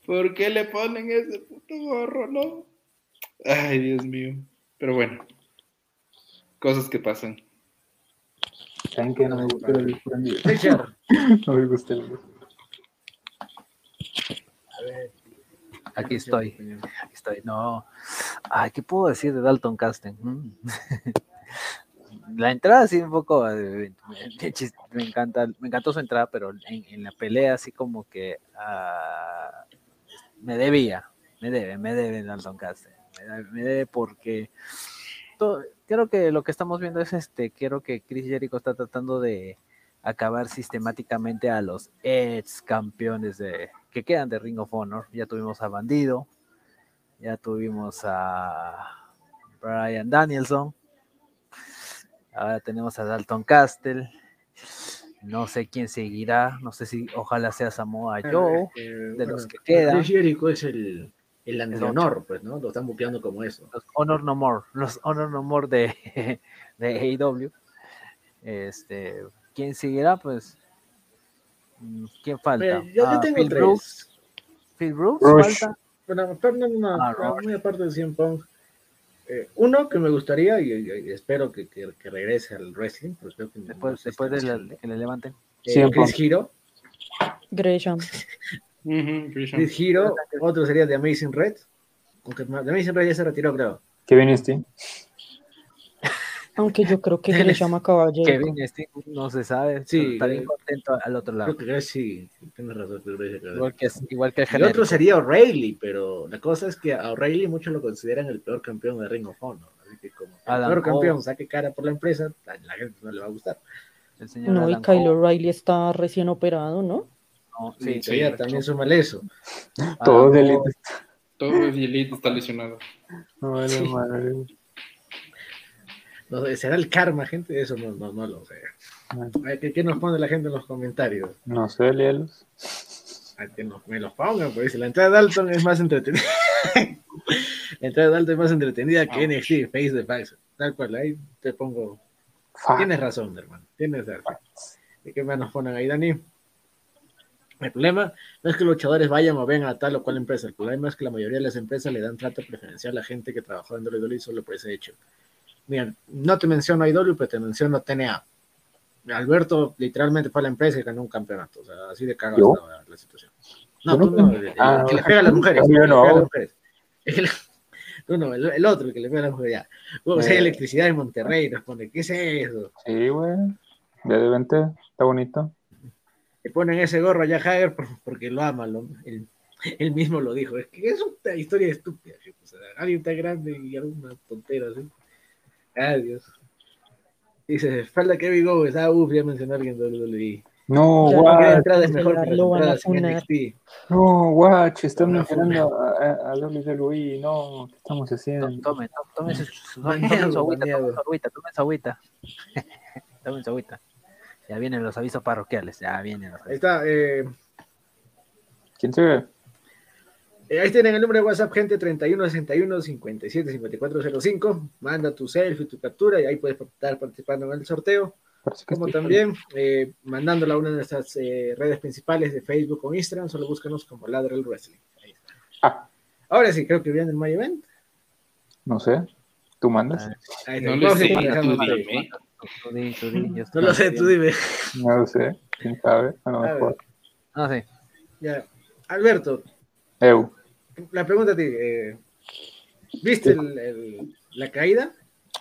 Speaker 5: ¿Por qué le ponen ese puto gorro, no? Ay, Dios mío. Pero bueno, cosas que pasan.
Speaker 4: ¿Saben que no me gusta?
Speaker 1: Richard,
Speaker 4: No me gusta luz.
Speaker 1: a ver.
Speaker 3: Aquí estoy. Aquí estoy. No. Ay, ¿qué puedo decir de Dalton Casting? Mm. La entrada sí un poco eh, me encanta, me encantó su entrada, pero en, en la pelea así como que ah, me debía, me debe, me debe Dalton Casting, me debe, me debe porque creo que lo que estamos viendo es este, creo que Chris Jericho está tratando de acabar sistemáticamente a los ex campeones de que quedan de Ring of Honor. Ya tuvimos a Bandido, ya tuvimos a Brian Danielson, ahora tenemos a Dalton Castle. No sé quién seguirá, no sé si ojalá sea Samoa Joe,
Speaker 1: Eh,
Speaker 3: de
Speaker 1: bueno,
Speaker 3: los que quedan.
Speaker 1: Chris Jericho es el, el anti-honor, pues, ¿no? Lo están buqueando como eso.
Speaker 3: los Honor No More, los Honor No More de, de AEW. Este, ¿quién seguirá? Pues, ¿quién falta?
Speaker 1: Mira, yo, yo
Speaker 3: Ah,
Speaker 1: tengo
Speaker 3: Phil
Speaker 1: tres.
Speaker 3: Brooks. Phil Brooks,
Speaker 4: Rush.
Speaker 3: falta.
Speaker 1: Bueno, pero no, no, no,
Speaker 3: Ah,
Speaker 1: muy aparte de CM Punk. eh, uno que me gustaría y, espero que, que- que regrese al wrestling. Pues que no
Speaker 3: Después, después de la- que le levanten.
Speaker 1: Eh, Chris. Hero.
Speaker 2: Gresham.
Speaker 1: Chris Hero. Otro sería The Amazing Red. Aunque The Amazing Red ya se retiró, creo.
Speaker 4: Kevin Steen.
Speaker 2: Aunque yo creo que Gresham acaba de
Speaker 3: Kevin Steen no se sabe.
Speaker 1: Sí,
Speaker 3: está bien contento al otro lado.
Speaker 1: Creo que sí. Tienes razón. creo que
Speaker 3: Igual que, igual que el
Speaker 1: El otro sería O'Reilly, pero la cosa es que a O'Reilly muchos lo consideran el peor campeón de Ring of Honor. Así que como el
Speaker 3: Adam
Speaker 1: peor campeón
Speaker 3: Cole.
Speaker 1: saque cara por la empresa, a la gente no le va a gustar.
Speaker 3: El señor
Speaker 2: No, y Kyle O'Reilly está recién operado, ¿no?
Speaker 3: No,
Speaker 1: Sí,
Speaker 3: sí, sí,
Speaker 1: también suma eso.
Speaker 3: Adam
Speaker 4: Todos de
Speaker 3: Cole,
Speaker 4: elite.
Speaker 5: Todo el elite está lesionado.
Speaker 4: No vale
Speaker 1: Sí.
Speaker 4: madre.
Speaker 1: No sé, ¿Será el karma, gente? Eso no, no, no lo sé.
Speaker 4: Ah.
Speaker 1: A ver, ¿Qué, qué nos pone la gente en los comentarios?
Speaker 4: No sé, léelos.
Speaker 1: A que nos- me los pongan, pues si la entrada de Dalton es más entretenida. la entrada de Dalton es más entretenida que NXT, Face the Facts. Tal cual, ahí te pongo. Tienes razón, hermano. Tienes razón. ¿De qué más nos ponen ahí, Dani? El problema no es que los luchadores vayan o vengan a tal o cual empresa. El problema es que la mayoría de las empresas le dan trato preferencial a gente que trabajó en WWE solo por ese hecho. Mira, no te menciono a IW, pero te menciono a TNA. Alberto literalmente fue a la empresa y ganó un campeonato. O sea, así de cagado estaba la situación. No, tú no, el, el
Speaker 4: Ah,
Speaker 1: que le pega a las mujeres. el que
Speaker 4: no.
Speaker 1: las mujeres. El- tú no, el, el otro, el que le pega a las mujeres. Ya. Luego, si hay
Speaker 4: Eh.
Speaker 1: electricidad en Monterrey, nos pone, ¿qué es eso?
Speaker 4: Sí, güey. De 20. Está bonito.
Speaker 1: Le ponen ese gorro a Jack Hager por- porque lo ama, lo- él, él mismo lo dijo, es que es una historia estúpida, o sea, alguien tan grande y alguna tontera así. Adiós. Dice, falta Kevin Owens, ah, uff, ya mencioné a alguien de WWE.
Speaker 4: No. No, watch. Están mencionando a, a, WWE. No, ¿qué estamos haciendo?
Speaker 3: Tomen, to- tomen su, agüita, tomen su agüita, tomen su agüita. Ya vienen los avisos parroquiales, ya vienen los
Speaker 1: Ahí
Speaker 3: avisos.
Speaker 1: está, eh,
Speaker 4: ¿Quién se ve?
Speaker 1: eh, ahí tienen el número de WhatsApp, gente, 31 61 57 54 05. Manda tu selfie, tu captura y ahí puedes estar participando en el sorteo. Como también eh, mandándola a una de nuestras eh, redes principales de Facebook o Instagram, solo búscanos como Ladra el Wrestling. Ahí está.
Speaker 4: Ah,
Speaker 1: Ahora sí, creo que viene el My Event.
Speaker 4: no sé. ¿Tú mandas?
Speaker 3: Ah,
Speaker 1: Ahí está.
Speaker 5: No le sé, tú dime.
Speaker 1: Tema.
Speaker 3: Tú di, tú di, yo
Speaker 1: No lo sé, tú dime.
Speaker 4: No lo sé. ¿Quién sabe? A lo
Speaker 1: A ver.
Speaker 4: mejor.
Speaker 3: No sé.
Speaker 1: Ya. Alberto,
Speaker 4: Eu.
Speaker 1: la pregunta a ti. eh, ¿Viste el- el- la caída?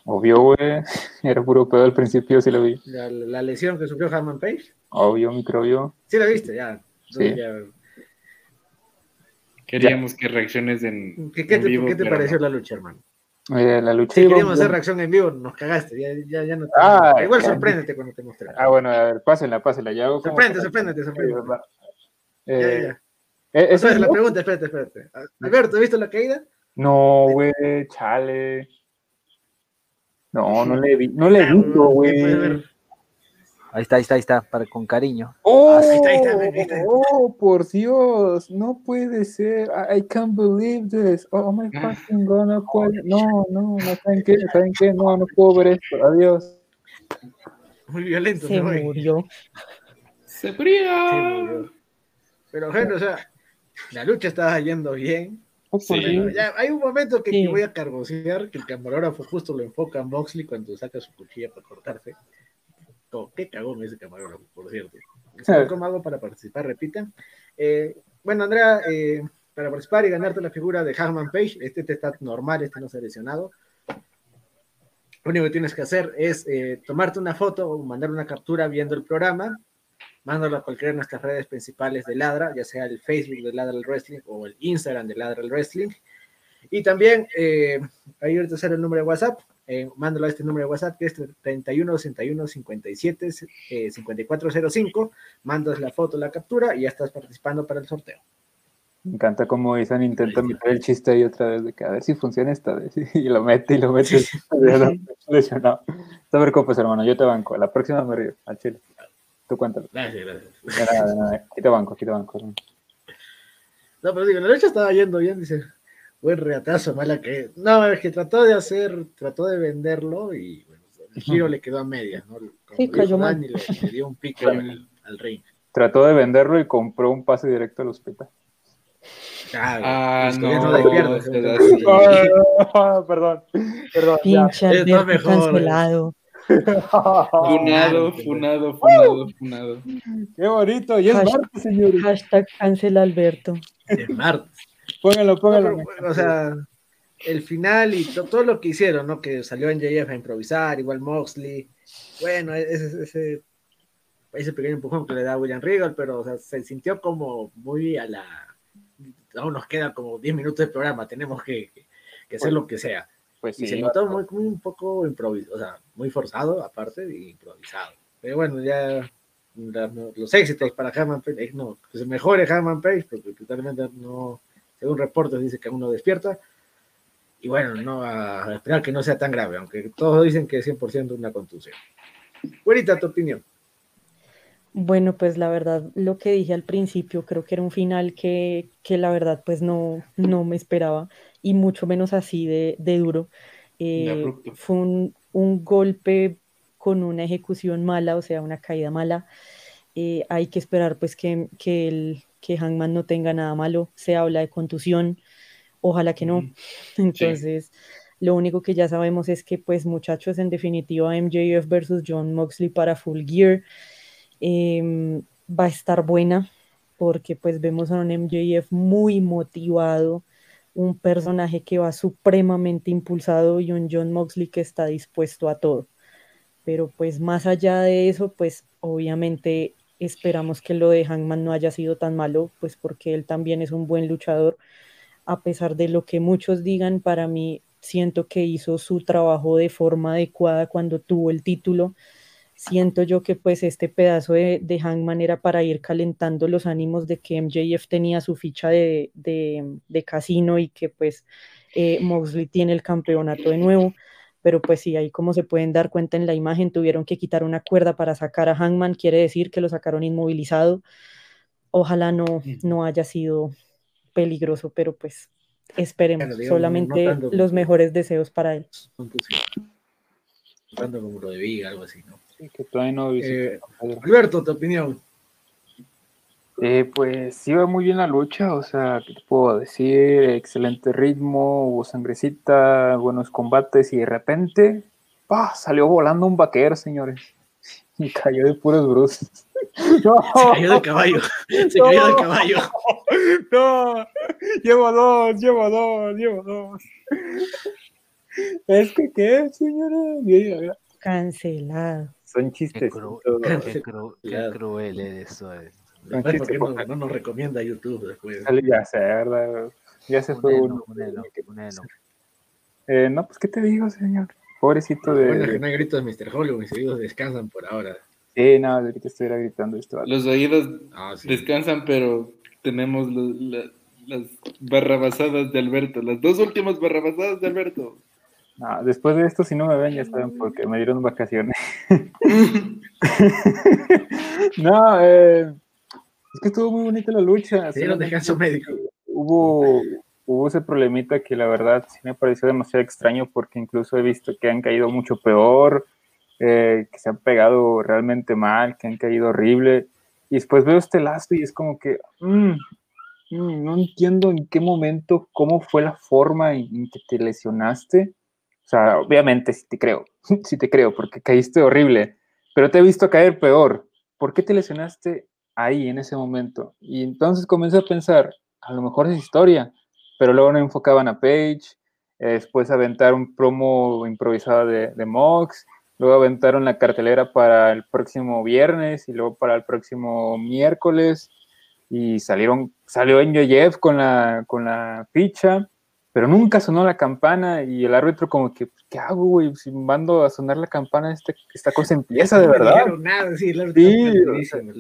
Speaker 4: Obvio, güey. Era puro pedo al principio, sí lo vi.
Speaker 1: La, la lesión que sufrió Harman Page.
Speaker 4: Obvio, microbio.
Speaker 1: Sí la viste, ya.
Speaker 4: Sí.
Speaker 1: Ya.
Speaker 5: Queríamos que reacciones en,
Speaker 1: ¿Qué, qué
Speaker 5: en
Speaker 1: te,
Speaker 5: vivo,
Speaker 1: qué te pareció
Speaker 5: no.
Speaker 1: la lucha, hermano?
Speaker 4: Eh, la lucha.
Speaker 1: Si queríamos hacer reacción en vivo, nos cagaste. Ya, ya, ya no te-
Speaker 4: Ah,
Speaker 1: Igual sorpréndete cuando te mostré.
Speaker 4: Ah, bueno, a ver, pásenla, pásenla. Ya hago como-
Speaker 1: Sorprende, sorpréndete, sorpréndete. Ya, ya,
Speaker 4: Eh, eh, ¿eso
Speaker 1: Espérate,
Speaker 4: es
Speaker 1: la
Speaker 4: no?
Speaker 1: pregunta, espérate, espérate. Alberto, ¿has visto la caída?
Speaker 4: No, güey, chale. No, no le vi, no le he
Speaker 1: Ah,
Speaker 4: visto,
Speaker 1: güey.
Speaker 3: Ahí está, ahí está, ahí está, para, con cariño.
Speaker 4: Oh,
Speaker 1: Ahí está, ahí está, ahí está.
Speaker 4: oh, por Dios, no puede ser. I, I can't believe this. Oh, my
Speaker 5: Ah.
Speaker 4: fucking god, no puede. No, no, no saben qué, saben qué, no, no puedo ver esto. Adiós.
Speaker 1: Muy violento,
Speaker 2: Se murió.
Speaker 5: ¡Se
Speaker 1: murió. Pero, gente, o sea, la lucha estaba yendo bien.
Speaker 4: Oh, por
Speaker 5: Sí.
Speaker 1: Bueno, ya hay un momento que,
Speaker 2: Sí.
Speaker 1: que voy a cargosear, que el camarógrafo justo lo enfoca en Boxley cuando saca su cuchilla para cortarse. Como, qué cagón ese camarógrafo, por cierto. ¿Saben ¿Cómo hago para participar? Repita. Eh, bueno, Andrea, eh, para participar y ganarte la figura de Hagman Page, este te está normal, este no se ha lesionado. Lo único que tienes que hacer es eh, tomarte una foto o mandar una captura viendo el programa, mándalo a cualquiera de nuestras redes principales de Ladra, ya sea el Facebook de Ladra el Wrestling o el Instagram de Ladra el Wrestling. Y también, eh, ahí ahorita sale el número de WhatsApp, eh, mándalo a este número de WhatsApp que es 31 61 57 eh, 5405, mandas la foto, la captura y ya estás participando para el sorteo.
Speaker 4: Me encanta cómo Ethan intenta meter el chiste ahí otra vez, de que a ver si funciona esta vez. Y lo mete y lo mete. Lesionado. No te preocupes, hermano, yo te banco. La próxima me río, al chile. Tú cuéntalo.
Speaker 1: Gracias, gracias.
Speaker 4: De nada, de nada. Aquí te banco, aquí te banco. hermano.
Speaker 1: No, pero digo, la lucha estaba yendo bien, dice, buen reatazo, mala que... No, es que trató de hacer, trató de venderlo y bueno, el giro le quedó a medias, ¿no? Como
Speaker 2: Sí,
Speaker 1: dijo. Dani, le, le dio un pico al, al ring.
Speaker 4: Trató de venderlo y compró un pase directo al hospital.
Speaker 5: Ah, no.
Speaker 4: Ah, perdón, perdón. ya.
Speaker 2: Pinche Alberto
Speaker 1: mejor,
Speaker 2: cancelado.
Speaker 5: Funado, funado, funado, funado.
Speaker 4: Qué bonito, y es
Speaker 2: Hashtag-
Speaker 4: martes, señores.
Speaker 2: Hashtag cancela Alberto.
Speaker 1: de martes.
Speaker 4: Pónganlo,
Speaker 1: No,
Speaker 4: pónganlo.
Speaker 1: pero, bueno, o sea, el final y to- todo lo que hicieron, ¿no? Que salió en JF a improvisar, igual Moxley. Bueno, e-, ese, ese, ese pequeño empujón que le da William Regal, pero o sea, se sintió como muy a la. Aún nos queda como 10 minutos de programa, tenemos que, que- que hacer lo que sea.
Speaker 4: Pues
Speaker 1: Y
Speaker 4: sí,
Speaker 1: se notó muy, muy un poco improvisado, o sea, muy forzado, aparte, y improvisado. Pero bueno, ya no- los éxitos para Hammond Page, eh, no, que se mejore Hammond Page, porque totalmente no, según reportes dice que aún no despierta. Y bueno, no a, esperar que no sea tan grave, aunque todos dicen que es 100% una contusión. Güerita, tu opinión.
Speaker 2: Bueno, pues la verdad, lo que dije al principio, creo que era un final que, que la verdad pues no, no me esperaba y mucho menos así de, de duro. Eh, fue un, un golpe con una ejecución mala, o sea, una caída mala. Eh, hay que esperar pues que, que, el, que Hangman no tenga nada malo. Se habla de contusión, ojalá que no. Entonces, lo único que ya sabemos es que pues muchachos, en definitiva, MJF versus John Moxley para Full Gear em, va a estar buena porque pues vemos a un MJF muy motivado, un personaje que va supremamente impulsado y un John Moxley que está dispuesto a todo. Pero pues más allá de eso, pues obviamente esperamos que lo de Hangman no haya sido tan malo, pues porque él también es un buen luchador, a pesar de lo que muchos digan, para mí siento que hizo su trabajo de forma adecuada cuando tuvo el título. Siento yo que pues este pedazo de, de, Hangman era para ir calentando los ánimos de que MJF tenía su ficha de, de, casino y que pues eh, Moxley tiene el campeonato de nuevo, pero pues sí, ahí como se pueden dar cuenta en la imagen, tuvieron que quitar una cuerda para sacar a Hangman, quiere decir que lo sacaron inmovilizado, ojalá no, no haya sido peligroso, pero pues esperemos,
Speaker 1: Bueno, digamos,
Speaker 2: solamente los mejores deseos para él.
Speaker 1: Contusión. Tanto como lo de Viga, algo así, ¿no?
Speaker 4: que todavía no visité
Speaker 1: Eh,
Speaker 4: San Pedro.
Speaker 1: Alberto, tu opinión.
Speaker 4: Eh, pues iba muy bien la lucha, o sea, ¿qué te puedo decir? Excelente ritmo, hubo sangrecita, buenos combates y de repente, ¡pah! salió volando un vaquero, señores. Y cayó de puros bruces. ¡No!
Speaker 1: Se cayó del caballo. Se
Speaker 4: No.
Speaker 1: cayó del caballo.
Speaker 4: ¡No! Llevo dos, llevo dos, llevo dos. ¿Es que qué, señora?
Speaker 2: Cancelado.
Speaker 4: Son
Speaker 3: Qué,
Speaker 4: chistes.
Speaker 3: cru- qué cru- qué cruel eso es.
Speaker 1: Después, ¿por qué no, no nos recomienda YouTube después?
Speaker 4: Ya sé, ¿verdad? Ya se fue uno. Eh, no, pues, ¿qué te digo, señor? Pobrecito de...
Speaker 1: Bueno, que no hay gritos de Mr. Hollywood, mis oídos descansan por ahora.
Speaker 4: Sí, no, de que estuviera gritando esto.
Speaker 5: Los oídos
Speaker 1: Ah, sí.
Speaker 5: descansan, pero tenemos lo- la- las barrabasadas de Alberto, las dos últimas barrabasadas de Alberto.
Speaker 4: No, después de esto, si no me ven, ya saben, porque me dieron vacaciones. no, eh, es que estuvo muy bonita la lucha.
Speaker 1: Se dieron
Speaker 4: solamente
Speaker 1: descanso médico.
Speaker 4: Hubo, hubo ese problemita que la verdad sí me pareció demasiado extraño porque incluso he visto que han caído mucho peor, eh, que se han pegado realmente mal, que han caído horrible. Y después veo este lazo y es como que mm, mm, no entiendo en qué momento, cómo fue la forma en, en que te lesionaste. O sea, obviamente sí te creo, sí te creo, porque caíste horrible, pero te he visto caer peor. ¿Por qué te lesionaste ahí en ese momento? Y entonces comencé a pensar, a lo mejor es historia, pero luego no enfocaban a Page, eh, después aventaron un promo improvisado de, de Mox, luego aventaron la cartelera para el próximo viernes y luego para el próximo miércoles y salieron, salió en Jeff con la, con la ficha, pero nunca sonó la campana y el árbitro como que, ¿qué hago, güey? Si mando a sonar la campana, este, esta cosa empieza de verdad.
Speaker 1: nada, sí, el
Speaker 4: Sí, o
Speaker 1: perdidísimo.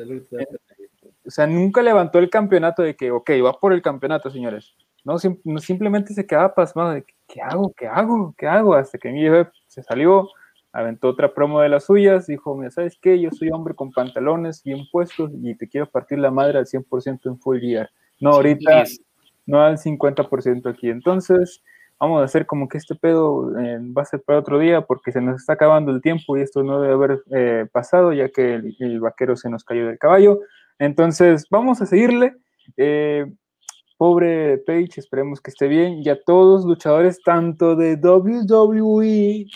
Speaker 4: o sea, nunca levantó el campeonato de que, ok, va por el campeonato, señores. No, sim- no, simplemente se quedaba pasmado de, que, ¿qué hago? ¿Qué hago? ¿Qué hago? Hasta que mi jefe se salió, aventó otra promo de las suyas, dijo, mira, ¿sabes qué? Yo soy hombre con pantalones bien puestos y te quiero partir la madre al 100% en full gear. No, ahorita,
Speaker 5: Sí,
Speaker 4: no al 50% aquí. Entonces, vamos a hacer como que este pedo eh, va a ser para otro día porque se nos está acabando el tiempo y esto no debe haber eh, pasado ya que el, el vaquero se nos cayó del caballo. Entonces, vamos a seguirle. Eh, pobre Page, esperemos que esté bien. Y a todos luchadores, tanto de WWE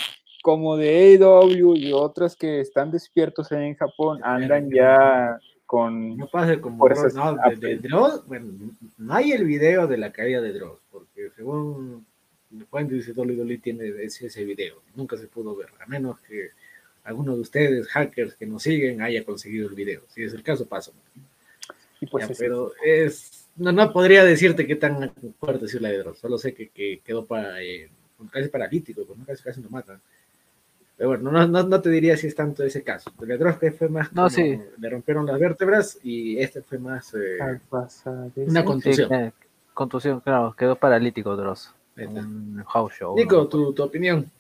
Speaker 4: como de AEW y otras que están despiertos en Japón, andan ya con.
Speaker 1: No pasa como
Speaker 4: Fuerzas
Speaker 1: no, de, de Dross, bueno, no hay el video de la caída de Dross, porque según Juan dice Dolly Dolly tiene ese, ese video, nunca se pudo ver, a menos que alguno de ustedes, hackers que nos siguen, haya conseguido el video. Si es el caso, paso.
Speaker 4: Y pues
Speaker 1: Ya, pero es. No, no podría decirte qué tan fuerte es la de Dross, solo sé que, que quedó para, eh, casi paralítico, pues, ¿no? casi, casi lo matan. Pero bueno, no, no, no te diría si es tanto ese caso. Que fue más.
Speaker 3: No,
Speaker 1: como
Speaker 3: sí.
Speaker 1: Le rompieron las vértebras y este fue más. eh,
Speaker 4: Al pasar de
Speaker 1: Una
Speaker 3: Sí,
Speaker 1: Contusión.
Speaker 3: eh, contusión, claro, quedó paralítico Dross. Un house show.
Speaker 1: Nico,
Speaker 3: ¿no?
Speaker 1: tu, tu opinión.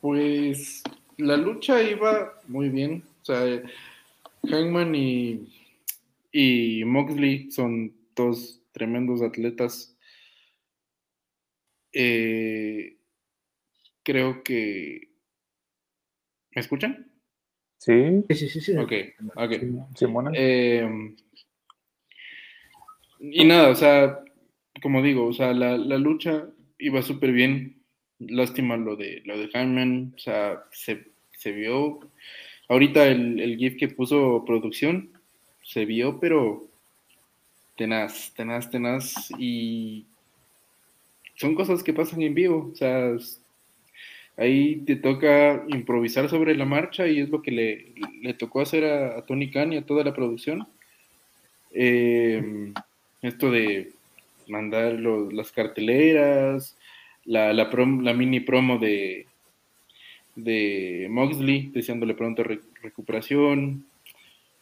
Speaker 5: Pues la lucha iba muy bien. O sea, Hangman y, y Moxley son dos tremendos atletas. Eh, creo que... ¿Me escuchan?
Speaker 4: Sí,
Speaker 1: Sí, sí, sí. sí.
Speaker 5: Ok, ok.
Speaker 4: sí, Simona.
Speaker 5: Eh, y nada, o sea, como digo, o sea, la, la lucha iba súper bien. Lástima lo de lo de Hangman, o sea, se, se vio. Ahorita el, el GIF que puso producción se vio, pero tenaz, tenaz, tenaz. Y son cosas que pasan en vivo, o sea, es- ahí te toca improvisar sobre la marcha y es lo que le, le tocó hacer a, Tony Khan y a toda la producción. Eh, esto de mandar las carteleras, la, mini promo de, de Moxley, deseándole pronta re- recuperación,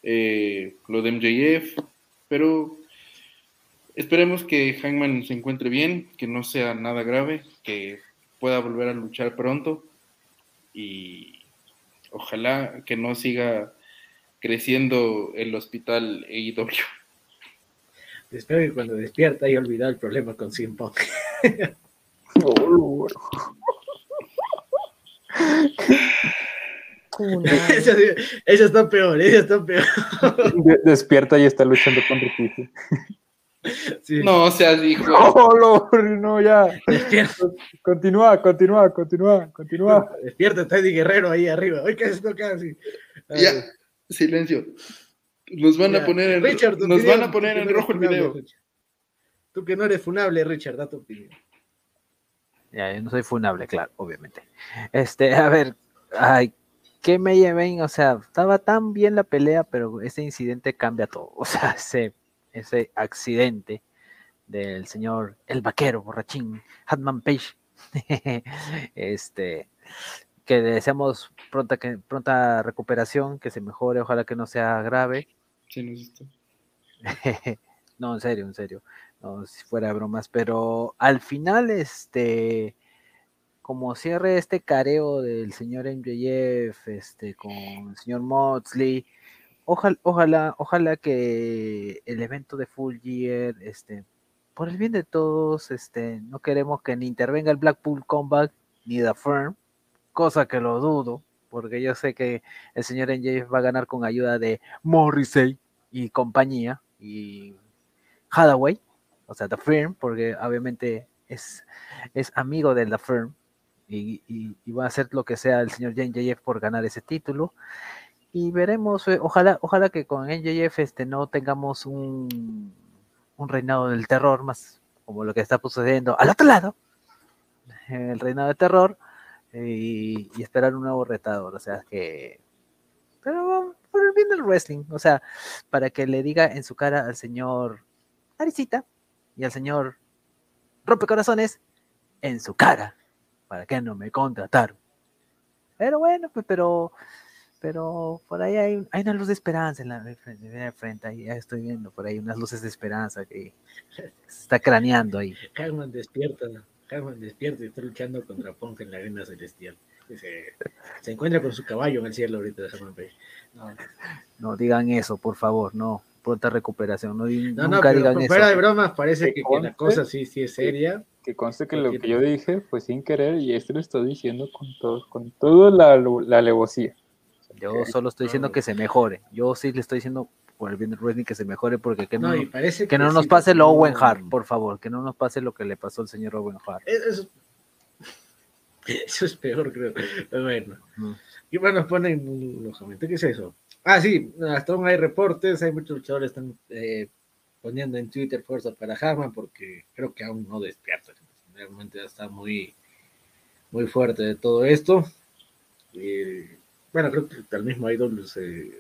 Speaker 5: eh, lo de MJF, pero esperemos que Hangman se encuentre bien, que no sea nada grave, que pueda volver a luchar pronto y ojalá que no siga creciendo el hospital E AEW.
Speaker 1: Espero que cuando despierta haya olvidado el problema con CM Punk.
Speaker 4: Oh, Lord.
Speaker 2: Una-
Speaker 1: Esa, esa está peor, esa está peor.
Speaker 4: De- despierta y está luchando con Rikishi.
Speaker 1: Sí.
Speaker 5: No seas hijo.
Speaker 4: Oh, Lord, no, ya.
Speaker 1: Despierta,
Speaker 4: Continúa, continúa, continúa, continúa.
Speaker 1: despierta Teddy Guerrero ahí arriba. Oye, ¿qué es esto. Ay,
Speaker 5: Ya, silencio. Nos van
Speaker 1: ya.
Speaker 5: a poner en,
Speaker 1: Richard,
Speaker 5: nos
Speaker 1: opinión,
Speaker 5: van a poner en
Speaker 1: no
Speaker 5: rojo el
Speaker 1: funable,
Speaker 5: video.
Speaker 1: Richard. Tú que no eres funable, Richard, da tu opinión.
Speaker 3: Ya, yo no soy funable, claro, obviamente. Este, a ver, ay, ¿qué me lleven? O sea, estaba tan bien la pelea, pero ese incidente cambia todo. O sea, ese, ese accidente del señor el vaquero borrachín, Hatman Page, este, que le deseamos pronta, que, pronta recuperación, que se mejore, ojalá que no sea grave.
Speaker 5: Sí,
Speaker 3: no, en serio, en serio. No, si fuera bromas, pero al final, este, como cierre este careo del señor MJF, este, con el señor Moxley, ojalá, ojalá, ojalá que el evento de Full Year, este, por el bien de todos, este, no queremos que ni intervenga el Blackpool Combat ni The Firm, cosa que lo dudo, porque yo sé que el señor MJF va a ganar con ayuda de Morrissey y compañía y Hathaway, o sea, The Firm, porque obviamente es, es amigo de The Firm y, y- va a hacer lo que sea el señor NJF por ganar ese título. Y veremos, eh, ojalá, ojalá que con NJF este, no tengamos un, un reinado del terror más como lo que está sucediendo al otro lado, el reinado del terror, y, y esperar un nuevo retador, o sea que... Pero por el bien del wrestling, o sea, para que le diga en su cara al señor Naricita y al señor Rompecorazones en su cara. ¿Para qué no me contrataron? Pero bueno, pues, pero, pero por ahí hay, hay una luz de esperanza en la en frente, ahí ya estoy viendo por ahí unas luces de esperanza que se está craneando ahí.
Speaker 1: Hagman despierta, Hagman despierta y está luchando contra Punk en la arena celestial. Se, se encuentra con su caballo en el cielo ahorita de. No,
Speaker 3: No digan eso, por favor, no. Pronta recuperación, no,
Speaker 1: no, no
Speaker 3: nunca
Speaker 1: pero
Speaker 3: digan
Speaker 1: fuera
Speaker 3: eso.
Speaker 1: de bromas, parece
Speaker 4: Que
Speaker 1: que, la cosa sí, sí es seria.
Speaker 4: Que conste que lo que yo dije fue sin querer y esto lo estoy diciendo con todo, con toda la, la alevosía.
Speaker 3: Yo solo estoy diciendo que se mejore. Yo sí le estoy diciendo por el bien del wrestling que se mejore, porque que no, que no
Speaker 1: sí,
Speaker 3: nos pase lo
Speaker 1: no-
Speaker 3: Owen Hart, por favor, que no nos pase lo que le pasó al señor Owen Hart.
Speaker 1: Eso, eso es peor, creo. Pero bueno.
Speaker 3: Mm.
Speaker 1: Y bueno, nos ponen los comentarios. ¿Qué es eso? Ah, sí, hasta aún hay reportes, hay muchos luchadores están eh, poniendo en Twitter fuerza para Harman porque creo que aún no despierta. Realmente ya está muy, muy fuerte de todo esto. Y, bueno, creo que al mismo IW se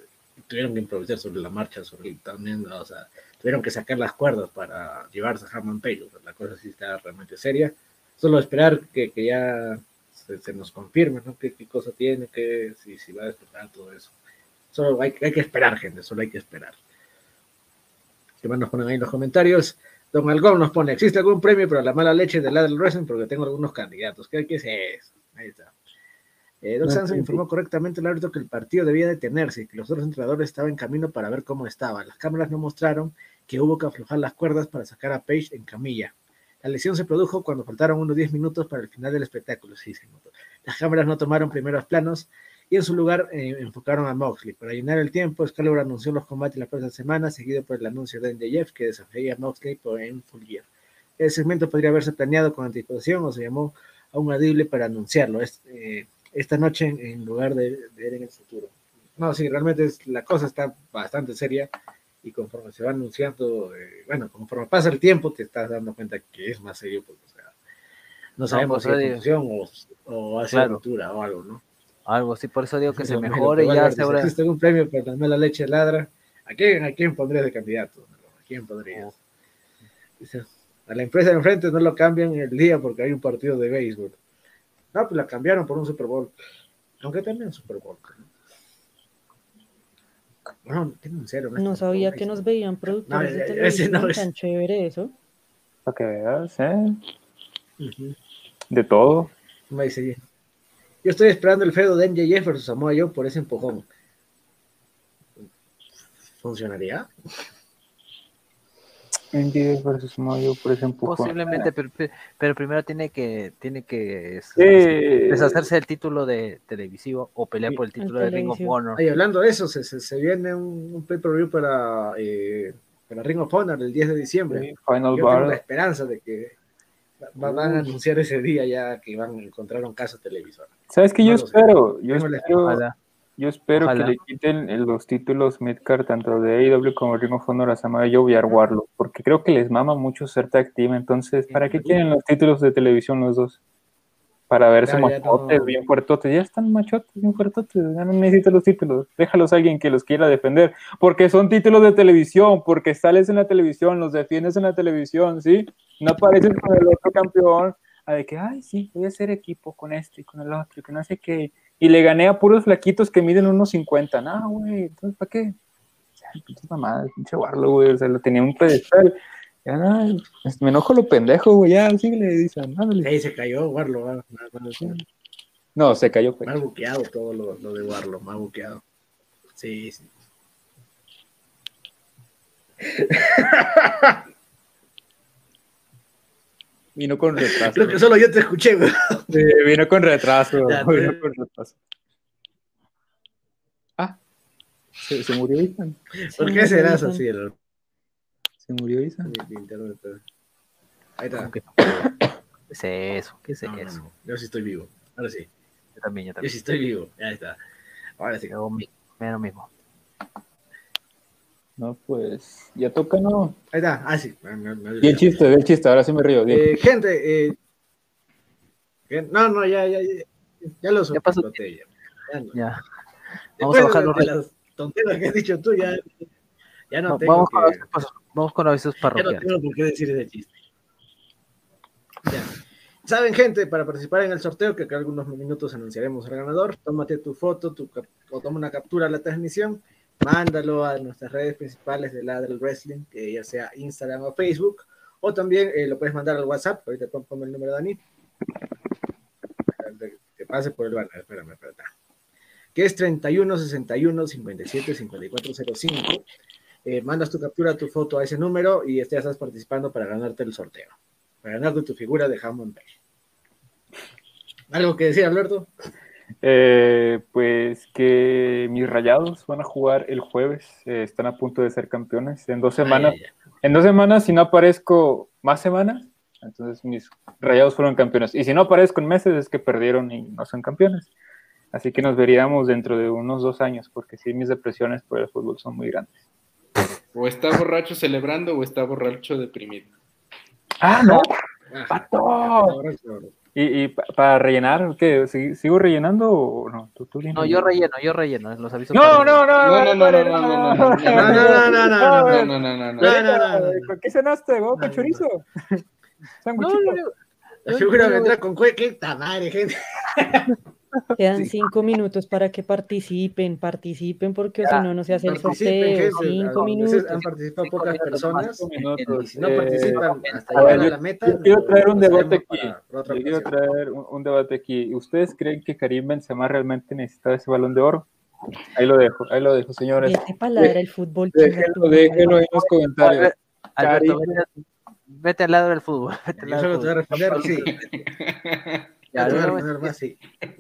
Speaker 1: tuvieron que improvisar sobre la marcha, sobre el- también, o sea, tuvieron que sacar las cuerdas para llevarse a Harman Page. o sea, la cosa sí está realmente seria. Solo esperar que, que ya se, se nos confirme, ¿no? ¿Qué, qué cosa tiene, que si, si va a despertar todo eso. Solo hay, hay que esperar, gente, solo hay que esperar. ¿Qué más nos ponen ahí en los comentarios? Don Algón nos pone, ¿existe algún premio para la mala leche del lado del wrestling? Porque tengo algunos candidatos. ¿Qué, qué es eso? Ahí está. Eh, Doc Sanson informó correctamente el árbitro que el partido debía detenerse y que los otros entrenadores estaban en camino para ver cómo estaba. Las cámaras no mostraron que hubo que aflojar las cuerdas para sacar a Page en camilla. La lesión se produjo cuando faltaron unos 10 minutos para el final del espectáculo. Sí. Las cámaras no tomaron primeros planos y en su lugar eh, enfocaron a Moxley. Para llenar el tiempo, Excalibur anunció los combates la próxima semana, seguido por el anuncio de MJF que desafiaría a Moxley por en Full Gear. El segmento podría haberse planeado con anticipación o se llamó a un adible para anunciarlo es- eh, esta noche en, lugar de, ver en el futuro. No, sí, realmente es- la cosa está bastante seria y conforme se va anunciando, eh, bueno, conforme pasa el tiempo, te estás dando cuenta que es más serio, porque, o sea, no sabemos
Speaker 3: pues,
Speaker 1: si es función o, o hace
Speaker 3: Claro.
Speaker 1: ruptura o algo, ¿no?
Speaker 3: Algo así, por eso digo que se
Speaker 1: Bueno,
Speaker 3: mejore y ya se habrá-
Speaker 1: ¿Existe algún premio para la mala leche ladra? ¿A quién, ¿A quién pondrías de candidato? ¿A quién pondrías? Dice, a la empresa de enfrente no lo cambian el día porque hay un partido de béisbol. No, pues la cambiaron por un Super Bowl. Aunque también Super Bowl. ¿no? No, tienen en serio.
Speaker 2: No sabía que nos veían productores
Speaker 1: No,
Speaker 2: de
Speaker 1: ese
Speaker 2: televisión,
Speaker 1: no es.
Speaker 2: tan chévere eso.
Speaker 4: Para que veas, ¿eh? De todo.
Speaker 1: Me dice, yo estoy esperando el feudo de MJF versus Samoa Joe por ese empujón. ¿Funcionaría?
Speaker 4: MJF versus Mayo por empujón.
Speaker 3: Posiblemente, pero, pero primero tiene que, tiene que
Speaker 4: Sí.
Speaker 3: deshacerse del título de televisivo o pelear por el
Speaker 2: El
Speaker 3: título de Ring of. Honor.
Speaker 1: Ay, hablando de eso, se, se, se viene un, un pay-per-view para, eh, para Ring of Honor el 10 de diciembre.
Speaker 4: Sí, Final
Speaker 1: Yo tengo la
Speaker 4: Bar.
Speaker 1: esperanza de que va- van a anunciar ese día ya que van a encontrar un caso televisor.
Speaker 4: ¿Sabes qué?
Speaker 1: No
Speaker 4: Yo
Speaker 1: lo sé.
Speaker 4: espero. Yo
Speaker 1: Tengo
Speaker 4: espero. Yo espero
Speaker 3: Ojalá.
Speaker 4: que le quiten el- los títulos Midcard tanto de AEW como Ring of Honor a Samoa Joe y a Warlock, porque creo que les mama mucho ser team. Entonces, ¿para qué quieren los títulos de televisión los dos? Para verse
Speaker 1: ya
Speaker 4: machotes,
Speaker 1: no.
Speaker 4: bien fuertotes. Ya están machotes, bien fuertotes. Ya no necesitan los títulos. Déjalos a alguien que los quiera defender. Porque son títulos de televisión, porque sales en la televisión, los defiendes en la televisión, ¿sí? No apareces con el otro campeón. A de que, ay, sí, voy a hacer equipo con este y con el otro, y que no sé qué. Y le gané a puros flaquitos que miden unos 50. No, güey, entonces, ¿para qué? Pinche mamada, pinche Warlock, güey. O sea, lo tenía en un pedestal. Ya, no, me enojo lo pendejo, güey. Ya, síguele, dicen. ándale.
Speaker 1: Ahí se cayó Warlo, va- va- va-
Speaker 4: No, se cayó, pues.
Speaker 1: más buqueado todo lo, lo de Warlo, más buqueado. Sí, sí.
Speaker 4: Vino con retraso.
Speaker 1: Creo que solo yo te escuché, güey.
Speaker 4: Sí, vino con retraso.
Speaker 1: Ya,
Speaker 4: vino con retraso. Ah, se, se murió Ethan.
Speaker 1: ¿Por qué serás así? El,
Speaker 4: Se murió Ethan.
Speaker 1: Ahí está.
Speaker 3: ¿Qué es eso? ¿Qué es
Speaker 1: No,
Speaker 3: eso?
Speaker 1: no. Yo sí estoy vivo. Ahora sí.
Speaker 3: Yo también, yo
Speaker 1: Yo
Speaker 3: también.
Speaker 1: sí estoy vivo. Ya está. Ahora sí.
Speaker 3: Yo mi- me lo mismo.
Speaker 4: No, pues, ya toca, ¿no?
Speaker 1: Ahí está. Ah, sí.
Speaker 4: Di el chiste, el chiste, ahora sí me río.
Speaker 1: Eh, gente, eh, que- no, no, ya, ya, ya, ya lo
Speaker 3: Ya pasó.
Speaker 1: ya. Ya no.
Speaker 3: Ya. Vamos
Speaker 1: Después
Speaker 3: a
Speaker 1: de-
Speaker 3: bajar los
Speaker 1: de las tonteras que has dicho tú, ya, ya no
Speaker 3: No,
Speaker 1: tengo
Speaker 3: vamos,
Speaker 1: que-
Speaker 3: con avisos, vamos con avisos
Speaker 1: ya no
Speaker 3: parroquiales.
Speaker 1: tengo por qué decir ese chiste. Ya. Saben, gente, para participar en el sorteo, que acá algunos minutos anunciaremos al ganador, tómate tu foto tu cap- o toma una captura de la transmisión, mándalo a nuestras redes principales de la del wrestling, que ya sea Instagram o Facebook, o también eh, lo puedes mandar al WhatsApp, ahorita pon- ponme el número de Dani, que pase por el banner, espérame, espérame, que es 31 61 57 54 05. Eh, mandas tu captura, tu foto a ese número y ya estás participando para ganarte el sorteo. Para ganarte tu figura de Hammond Page. ¿Algo que decir, Alberto?
Speaker 4: Eh, pues que mis rayados van a jugar el jueves, eh, están a punto de ser campeones. En dos semanas,
Speaker 1: Ay,
Speaker 4: en dos semanas, si no aparezco más semanas, entonces mis rayados fueron campeones. Y si no aparezco en meses, es que perdieron y no son campeones. Así que nos veríamos dentro de unos dos años, porque sí, mis depresiones por el fútbol son muy grandes.
Speaker 5: O está borracho celebrando o está borracho deprimido.
Speaker 4: ¡Ah, no!
Speaker 1: Ah,
Speaker 4: ¡Pato!
Speaker 1: ahora sí, ahora
Speaker 4: ¿Y, y pa- para rellenar, qué? ¿Sig- ¿Sigo rellenando o no? ¿Tú, tú
Speaker 3: No, yo relleno, yo relleno, los aviso.
Speaker 4: No, no, no,
Speaker 5: No, no, no, no, no, no, no, no,
Speaker 1: No, no, no, no, no, no,
Speaker 5: No, no, no, no, no.
Speaker 1: No, no, no, no.
Speaker 4: ¿Con ¿Qué cenaste? ¿Huevo con
Speaker 1: No,
Speaker 4: chorizo?
Speaker 3: No,
Speaker 4: Sanguchito.
Speaker 1: vendrá con cue- qué madre, gente.
Speaker 2: Quedan cinco minutos para que participen, participen, porque si no, no se hace el sorteo. Cinco minutos.
Speaker 1: Han participado
Speaker 3: Cinco
Speaker 1: pocas personas.
Speaker 4: Cinco minutos.
Speaker 1: Y si no
Speaker 4: Eh,
Speaker 1: participan hasta
Speaker 4: a ver,
Speaker 1: llegar a
Speaker 4: yo-
Speaker 1: la meta.
Speaker 4: yo quiero traer un debate aquí.
Speaker 1: para- para otra
Speaker 4: Yo quiero traer un, un debate aquí. ¿Ustedes creen que Karim Benzema realmente necesitaba ese balón de oro? Ahí lo dejo, ahí lo dejo, señores.
Speaker 2: Vete pa' ladrar el fútbol.
Speaker 4: Déjenlo, déjenlo en los comentarios.
Speaker 3: Alberto, vete, vete al lado del fútbol. Vete al
Speaker 1: Yo solo te voy a responder, sí.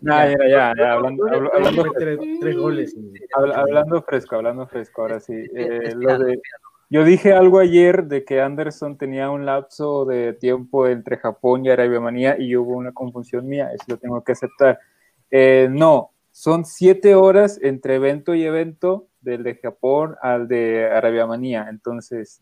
Speaker 3: Ya,
Speaker 4: ya, ya, ya, hablando, hablo- hablando,
Speaker 1: Fue tres, tres goles. y-
Speaker 4: habla- hablando fresco, hablando fresco, ahora sí. Eh, lo de- yo dije algo ayer de que Anderson tenía un lapso de tiempo entre Japón y Arabia Manía y hubo una confusión mía, eso lo tengo que aceptar. Eh, no, son siete horas entre evento y evento, del de Japón al de Arabia Manía. Entonces,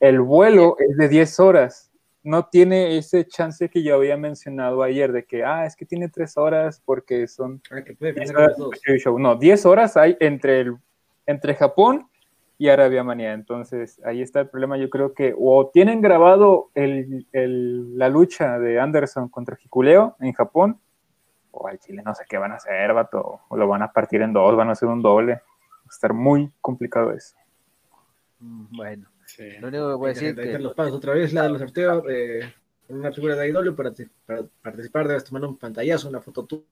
Speaker 4: el vuelo es de 10 horas. No tiene ese chance que yo había mencionado ayer de que, ah, es que tiene tres horas porque son
Speaker 1: Ah, que puede
Speaker 4: 10
Speaker 1: ganar
Speaker 4: horas show. No, 10 horas hay entre, el, entre Japón y Arabia Manía. Entonces, ahí está el problema. Yo creo que o tienen grabado el, el- la lucha de Anderson contra Hikuleo en Japón, o al Chile no sé qué van a hacer, vato. O lo van a partir en dos, van a hacer un doble. Va a estar muy complicado eso.
Speaker 3: Mm, Bueno,
Speaker 5: Sí.
Speaker 3: lo único que
Speaker 1: Ahí
Speaker 3: decir
Speaker 1: ahí
Speaker 3: que
Speaker 1: están los pasos otra vez, la de los sorteos. Eh, una figura de idolio para, para participar debes tomar un pantallazo, una foto tú.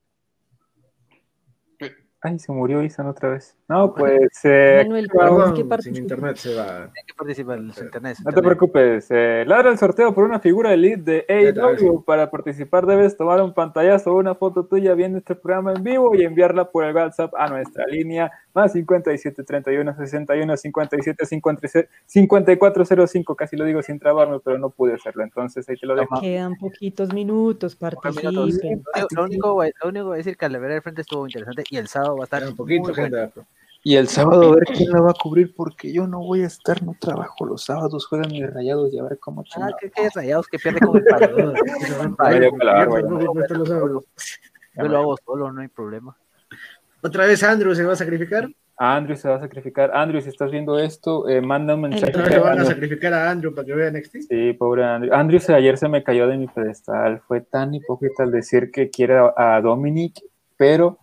Speaker 4: Ay, se murió Isan otra vez. No, pues. eh,
Speaker 2: Manuel. Perdón, que
Speaker 1: sin internet se va.
Speaker 3: hay que participar en los internet.
Speaker 4: No te preocupes, eh, ladra el sorteo por una figura elite de. AEW. Para participar debes tomar un pantallazo o una foto tuya viendo este programa en vivo y enviarla por el WhatsApp a nuestra línea más 57 31 61 57 56 5405. Casi lo digo sin trabarme, pero no pude hacerlo. Entonces ahí te lo dejo.
Speaker 2: Quedan poquitos minutos, participen.
Speaker 3: Lo único, lo único lo único que voy a decir que al ver el frente estuvo interesante y el sábado va a estar
Speaker 1: un poquito,
Speaker 3: bueno.
Speaker 1: gente.
Speaker 4: Y el sábado a ver quién la va a cubrir porque yo no voy a estar, no trabajo. Los sábados juegan mis rayados y a ver cómo
Speaker 3: Ah, que, que rayados que pierde con el
Speaker 4: ya.
Speaker 3: Yo lo hago solo, no hay problema.
Speaker 1: Otra vez Andrew se va a sacrificar.
Speaker 4: Andrew se va a sacrificar. Andrew, si estás viendo esto, eh, manda un mensaje.
Speaker 1: Van a sacrificar a Andrew para que vea NXT.
Speaker 4: Sí, pobre Andrew. Andrew se- ayer se me cayó de mi pedestal. Fue tan hipócrita al decir que quiere a, a Dominic, pero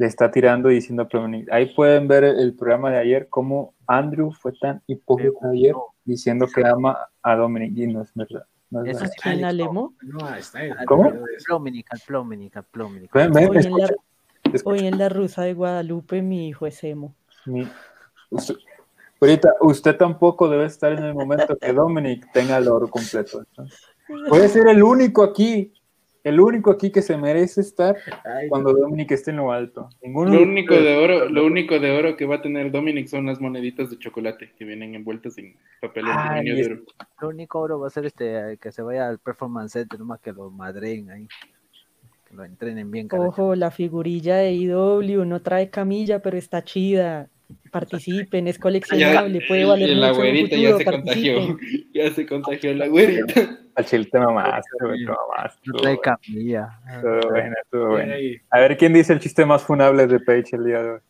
Speaker 4: le está tirando y diciendo a Dominic. Ahí pueden ver el, el programa de ayer, cómo Andrew fue tan hipócrita ayer diciendo que ama a Dominic y no es verdad. No es
Speaker 3: Eso sí,
Speaker 2: ¿Quién Alemo?
Speaker 1: No, está ahí.
Speaker 4: ¿Cómo?
Speaker 3: Al Plominic, al Plominic, al Plominic.
Speaker 4: Ven, ven,
Speaker 2: Hoy en, la, hoy en Rusa de Guadalupe mi hijo es emo.
Speaker 4: Mi- usted- ahorita, usted tampoco debe estar en el momento que Dominic tenga el oro completo. ¿no? Puede ser el único aquí, el único aquí que se merece estar
Speaker 1: Ay,
Speaker 4: cuando Dominic esté en lo alto. Ninguno
Speaker 5: Lo único de oro, lo único de oro que va a tener Dominic son las moneditas de chocolate que vienen envueltas en papel
Speaker 4: Ay,
Speaker 5: de oro.
Speaker 3: Lo único oro va a ser este que se vaya al performance center, nomás que lo madren ahí. Que lo entrenen bien, carajo.
Speaker 2: Ojo, la figurilla de IW no trae camilla, pero está chida. Participen, es coleccionable, puede valer
Speaker 5: y la
Speaker 2: mucho en
Speaker 5: güerita ya se contagió. Ya se contagió la güerita.
Speaker 4: Al chile te mamaste, güey, te mamaste.
Speaker 3: No
Speaker 4: bueno,
Speaker 3: camilla.
Speaker 4: estuvo bueno, estuvo bueno. A ver quién dice el chiste más funable de Page el día de hoy.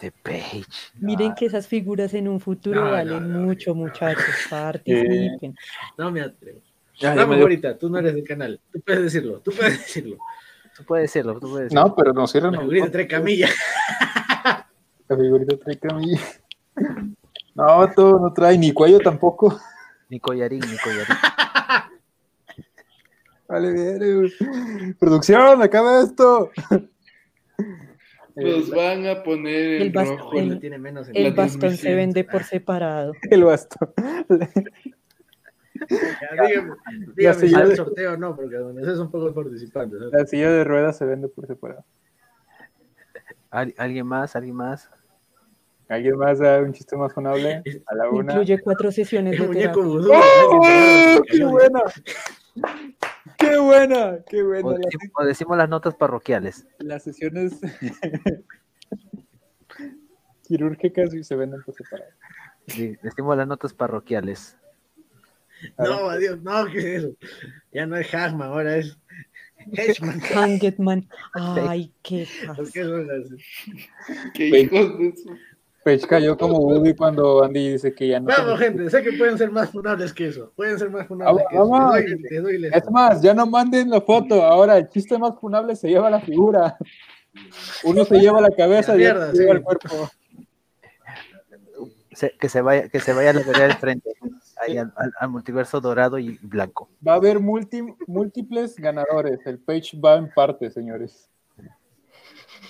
Speaker 3: De Page.
Speaker 2: Miren que esas figuras en un futuro
Speaker 1: No, no,
Speaker 2: valen
Speaker 1: no,
Speaker 2: mucho, muchachos. Participen.
Speaker 1: No me atrevo.
Speaker 4: Ya, dio-
Speaker 1: ahorita, tú no eres del canal. Tú puedes decirlo, tú puedes decirlo.
Speaker 3: Tú puedes decirlo, tú puedes decirlo.
Speaker 4: No, pero no cierran.
Speaker 1: La figurita trae camilla.
Speaker 4: La figurita trae camilla. No, todo no trae ni cuello tampoco.
Speaker 3: Ni collarín, ni collarín.
Speaker 4: Vale, bien. Producción, acaba esto.
Speaker 5: Los van a poner
Speaker 2: El
Speaker 5: en
Speaker 2: bas-
Speaker 5: rojo.
Speaker 2: el-
Speaker 1: tiene menos en
Speaker 2: El bastón se vende por separado.
Speaker 4: El bastón.
Speaker 1: Ya, dígame, dígame si
Speaker 4: silla
Speaker 1: el
Speaker 4: de-
Speaker 1: sorteo o no, porque donde son pocos participantes. ¿sabes?
Speaker 4: La silla de ruedas se vende por separado.
Speaker 3: ¿Al- ¿Alguien más? ¿Alguien más?
Speaker 4: ¿Alguien más da un chiste más funable? A la una.
Speaker 2: Incluye cuatro sesiones de terapia.
Speaker 4: ¡Oh! ¡Qué buena! ¡Qué buena! ¡Qué buena!
Speaker 3: Decimos, o decimos las notas parroquiales.
Speaker 4: las sesiones quirúrgicas y se venden por separado.
Speaker 3: Sí, decimos las notas parroquiales.
Speaker 1: No, adiós, no, ¿qué es eso? Ya no es Hackman, ahora es Hedgeman.
Speaker 2: Hangetman. Ay, qué
Speaker 1: ¿Por qué
Speaker 5: hijos de su-
Speaker 4: Page cayó como Woody cuando Andy dice que ya no.
Speaker 1: Vamos, gente, sé que pueden ser más funables que eso. Pueden ser más funables
Speaker 4: Vamos,
Speaker 1: que eso.
Speaker 4: vamos.
Speaker 1: Te doy, te doy la-
Speaker 4: Es más, ya no manden la foto. Ahora el chiste más funable se lleva la figura. Uno se lleva la cabeza
Speaker 1: La
Speaker 4: y otro se lleva
Speaker 1: sí.
Speaker 4: el cuerpo.
Speaker 3: Se- que, se vaya, que se vaya a la del frente, ahí al, al- al multiverso dorado y blanco.
Speaker 4: Va a haber multi- múltiples ganadores. El page va en parte, señores.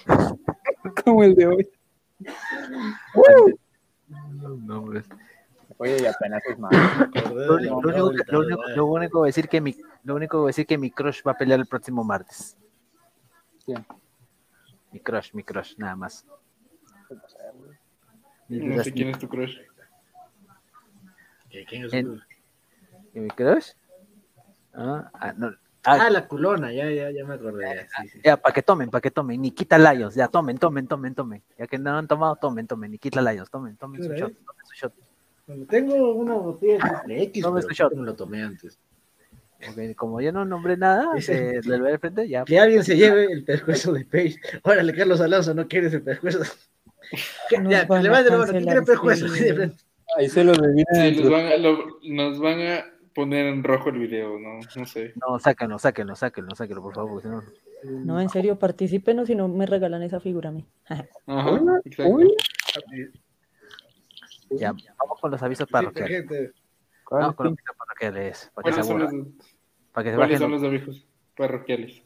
Speaker 4: Como el de hoy.
Speaker 3: No, hombre.
Speaker 4: Oye, y apenas es más.
Speaker 3: Lo, único- lo que- lo único- lo único que voy a decir que mi, lo único que decir que mi crush va a pelear el próximo martes.
Speaker 4: ¿Quién?
Speaker 3: Mi crush, mi crush, nada más.
Speaker 5: No sé
Speaker 3: crush,
Speaker 5: quién es tu crush.
Speaker 1: ¿Qué- quién es su-
Speaker 3: ¿Y mi crush? Ah, ah, no. Ah,
Speaker 1: Ah, la culona, ya, ya, ya me acordé. ya, sí, sí.
Speaker 3: Ya, para que tomen, para que tomen. Nikita Lions, ya, tomen, tomen, tomen, tomen. Ya que no han tomado, tomen, tomen. Nikita Lions, tomen, tomen su
Speaker 1: ¿Qué
Speaker 3: shot, tomen su shot.
Speaker 1: Bueno, tengo una botella de X,
Speaker 3: Tome
Speaker 1: pero
Speaker 3: su shot.
Speaker 1: que me lo tomé antes.
Speaker 3: Ok, como yo no nombré nada de- del ver frente, ya.
Speaker 1: Que alguien se lleve el pescuezo de Page. Órale, Carlos Alonso, ¿no quieres el pescuezo? Ya,
Speaker 2: van a
Speaker 1: levante la mano, ¿quién quiere
Speaker 2: cancelar
Speaker 1: pescuezo?
Speaker 2: este
Speaker 1: frente.
Speaker 4: Ahí se los dividen
Speaker 5: Sí, nos, van a, lo- nos van a poner en rojo el video, no, no sé.
Speaker 3: No, sáquenlo, sáquenlo, sáquenlo, sáquenlo, por favor, porque si no.
Speaker 2: No, en serio, participen o si no me regalan esa figura a mí.
Speaker 5: Ajá.
Speaker 3: Ya, vamos con los avisos
Speaker 1: Sí,
Speaker 3: parroquiales.
Speaker 1: gente.
Speaker 4: ¿Cuál
Speaker 3: Vamos con los avisos parroquiales. Para que se
Speaker 5: ¿Cuáles son
Speaker 3: aburran,
Speaker 5: los,
Speaker 3: para que se
Speaker 5: cuáles
Speaker 3: bajen
Speaker 5: son
Speaker 3: los,
Speaker 5: avisos parroquiales?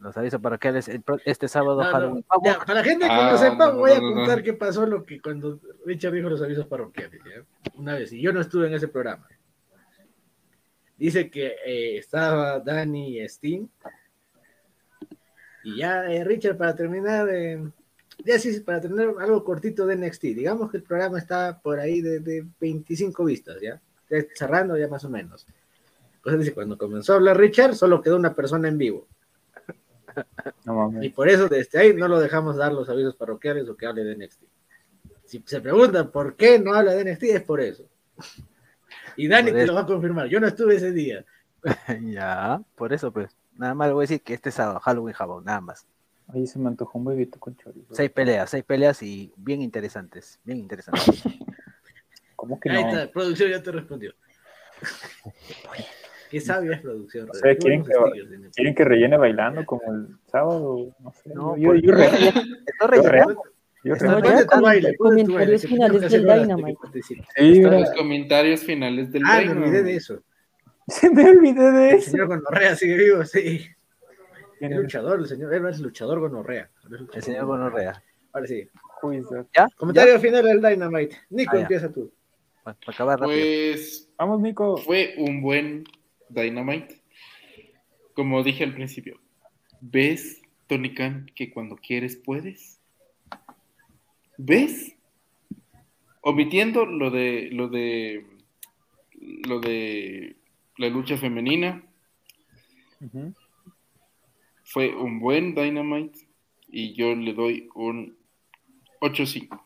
Speaker 3: los avisos parroquiales. Este sábado,
Speaker 1: No, no,
Speaker 3: Halloween.
Speaker 1: ya,
Speaker 3: Vamos.
Speaker 1: para la gente que
Speaker 5: Ah,
Speaker 1: no sepa,
Speaker 5: no,
Speaker 1: voy a contar
Speaker 5: no.
Speaker 1: qué pasó lo que cuando Richard dijo los avisos parroquiales. ¿ya? Una vez, y yo no estuve en ese programa. Dice que eh, estaba Dani y Steam. Y ya, eh, Richard, para terminar, eh, ya sí, para tener algo cortito de NXT, digamos que el programa está por ahí de, de 25 vistas, ¿ya? Ya cerrando ya más o menos. Entonces dice, cuando comenzó a hablar Richard, solo quedó una persona en vivo.
Speaker 4: No.
Speaker 1: Y por eso desde ahí no lo dejamos dar los avisos parroquiales o que hable de NXT. Si se preguntan por qué no habla de NXT, es por eso. Y Dani te lo va a confirmar. Yo no estuve ese día.
Speaker 3: ya, por eso, pues. Nada más le voy a decir que este sábado, Halloween Jabón, nada más.
Speaker 4: Ahí se me antojó un huevito con chorizo.
Speaker 3: Seis peleas, seis peleas y bien interesantes, bien interesantes.
Speaker 4: ¿Cómo que
Speaker 1: Ahí
Speaker 4: no?
Speaker 1: está, producción ya te respondió. Qué sabia es producción.
Speaker 4: O sea, ¿quieren que-
Speaker 1: stickers tiene.
Speaker 4: ¿Quieren que rellene bailando como el sábado? No sé.
Speaker 3: No,
Speaker 4: yo,
Speaker 3: pues-
Speaker 4: yo, re-
Speaker 3: Esto relleno.
Speaker 4: Yo
Speaker 2: ya con-
Speaker 1: baile, baile,
Speaker 2: comentarios finales del Dynamite.
Speaker 4: Sí,
Speaker 5: los comentarios finales del
Speaker 1: Ah, me
Speaker 5: Dynamite.
Speaker 1: olvidé de eso.
Speaker 4: se me olvidé de
Speaker 1: El
Speaker 4: eso.
Speaker 1: señor Gonorrea sigue vivo, sí.
Speaker 4: ¿Quién
Speaker 1: Es
Speaker 4: es?
Speaker 1: luchador, el señor, él es luchador Gonorrea.
Speaker 3: El señor Gonorrea.
Speaker 1: Ahora sí.
Speaker 3: ¿Ya?
Speaker 1: Comentario final del Dynamite. Nico,
Speaker 3: Ah,
Speaker 1: empieza tú.
Speaker 3: Para acabar rápido.
Speaker 5: Pues
Speaker 4: Vamos, Nico.
Speaker 5: fue un buen Dynamite. Como dije al principio, ¿ves, Tony Khan, que cuando quieres puedes? ¿Ves? Omitiendo lo de lo de lo de la lucha femenina, fue un buen Dynamite y yo le doy un 8-5.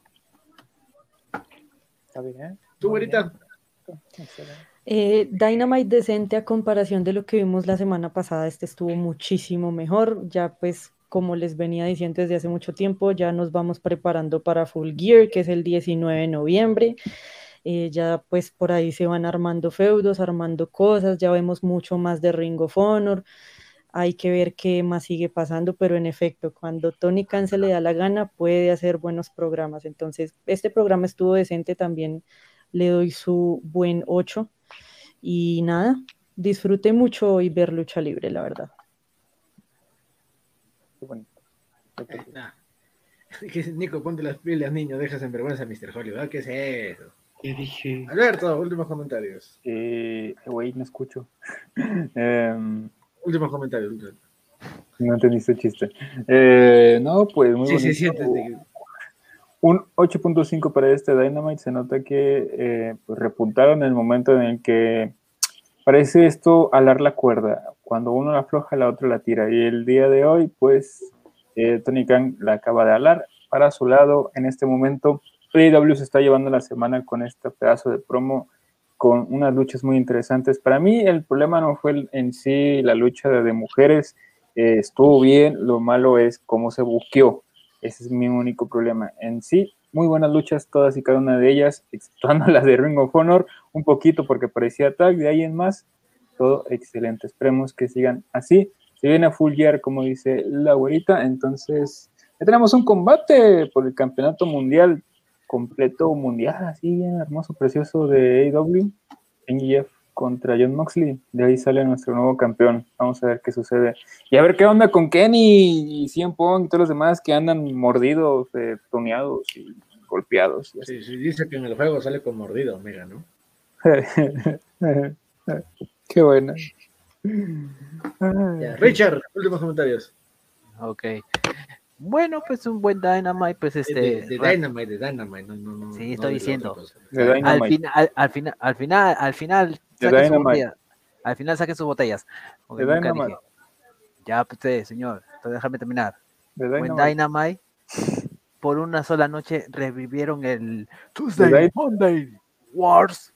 Speaker 4: Está bien.
Speaker 1: Tú, güerita.
Speaker 2: Eh, Dynamite decente a comparación de lo que vimos la semana pasada, este estuvo muchísimo mejor, ya pues como les venía diciendo desde hace mucho tiempo, ya nos vamos preparando para Full Gear, que es el 19 de noviembre, Eh, ya pues por ahí se van armando feudos, armando cosas, ya vemos mucho más de Ring of Honor, hay que ver qué más sigue pasando, pero en efecto, cuando Tony Khan se le da la gana, puede hacer buenos programas, entonces este programa estuvo decente también, le doy su buen 8. Y nada, disfruté mucho hoy ver lucha libre, la verdad.
Speaker 4: Qué bonito. Qué bonito.
Speaker 1: Nah. Que Nico, ponte las pilas, niño, dejas en vergüenza a Mr. Hollywood. ¿Qué es eso?
Speaker 5: ¿Qué dije?
Speaker 1: Alberto, últimos comentarios.
Speaker 4: Eh, güey, no escucho. Em,
Speaker 1: Últimos comentarios. últimos.
Speaker 4: No entendiste el chiste. Eh, no, pues muy
Speaker 1: Sí, sí, sí,
Speaker 4: bonito.
Speaker 1: entendí.
Speaker 4: Un 8.5 para este Dynamite. Se nota que eh, pues, repuntaron en el momento en el que parece esto alar la cuerda. Cuando uno la afloja, la otra la tira. Y el día de hoy, pues, eh, Tony Khan la acaba de alar para su lado. En este momento, AEW se está llevando la semana con este pedazo de promo con unas luchas muy interesantes. Para mí, el problema no fue en sí la lucha de, mujeres. eh, estuvo bien, lo malo es cómo se buqueó. Ese es mi único problema. En sí, muy buenas luchas todas y cada una de ellas, exceptuando la de Ring of Honor, un poquito porque parecía tag, de ahí en más, todo excelente. Esperemos que sigan así. Se viene a full year, como dice la güerita, entonces ya tenemos un combate por el campeonato mundial, completo mundial, así bien hermoso, precioso de AEW, NGF contra John Moxley. De ahí sale nuestro nuevo campeón. Vamos a ver qué sucede. Y a ver qué onda con Kenny y CM Punk y todos los demás que andan mordidos, eh, toneados y golpeados. y así.
Speaker 1: Sí, sí, dice que en el juego sale con mordido, mira, ¿no?
Speaker 4: qué buena.
Speaker 1: Ya, Richard, últimos comentarios.
Speaker 3: Ok. Bueno, pues un buen Dynamite, pues este.
Speaker 1: de, de Dynamite, de Dynamite, no, no, no.
Speaker 3: Sí, estoy diciendo. al
Speaker 4: Dynamite.
Speaker 3: final, al, al final, al final, al final,
Speaker 4: Dynamite.
Speaker 3: Al final saquen sus botellas.
Speaker 4: De Dynamite.
Speaker 3: dije. Ya, pues, usted, señor, entonces déjame terminar.
Speaker 4: De
Speaker 3: Buen
Speaker 4: Dynamite.
Speaker 3: Dynamite. Por una sola noche revivieron el Tuesday, Monday Wars.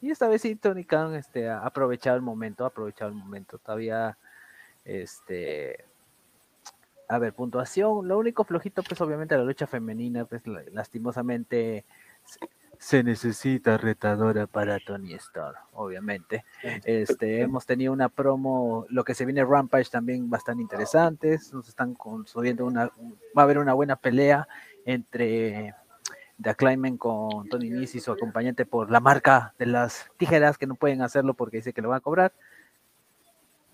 Speaker 3: Y esta vez sí, Tony Khan este, ha aprovechado el momento, ha aprovechado el momento. Todavía, este, a ver, puntuación. Lo único flojito, pues obviamente la lucha femenina, pues la- lastimosamente se- se necesita retadora para Tony Starr, obviamente. Este, hemos tenido una promo, lo que se viene Rampage también bastante interesantes. Nos están construyendo una, va a haber una buena pelea entre The Acclaimant con Tony y su acompañante por la marca de las tijeras que no pueden hacerlo porque dice que lo van a cobrar.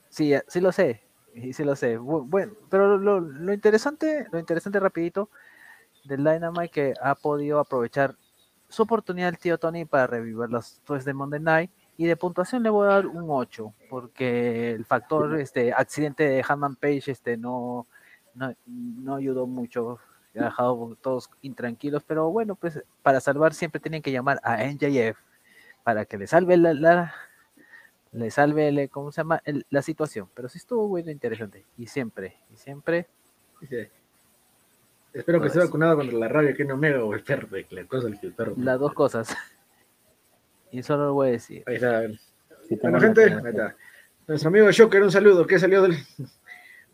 Speaker 3: Sí, eh, sí lo sé, sí lo sé. Bu- Bueno, pero lo, lo interesante, lo interesante rapidito del Dynamite que ha podido aprovechar su oportunidad el tío Tony para revivir los tres de Monday Night y de puntuación le voy a dar un 8 porque el factor este accidente de Hanman Page este no, no no ayudó mucho ha dejado todos intranquilos pero bueno pues para salvar siempre tienen que llamar a NJF para que le salve la, la- le salve el- cómo se llama El- la situación pero sí estuvo bueno interesante y siempre y siempre
Speaker 1: espero que esté vacunado contra la rabia que no mega o el perro, de la cosa del que el perro.
Speaker 3: las dos cosas y solo lo voy a decir
Speaker 1: Ahí está.
Speaker 4: Sí,
Speaker 1: Bueno,
Speaker 4: la
Speaker 1: gente, ahí está. Nuestro amigo Shocker, un saludo. ¿Qué salió del,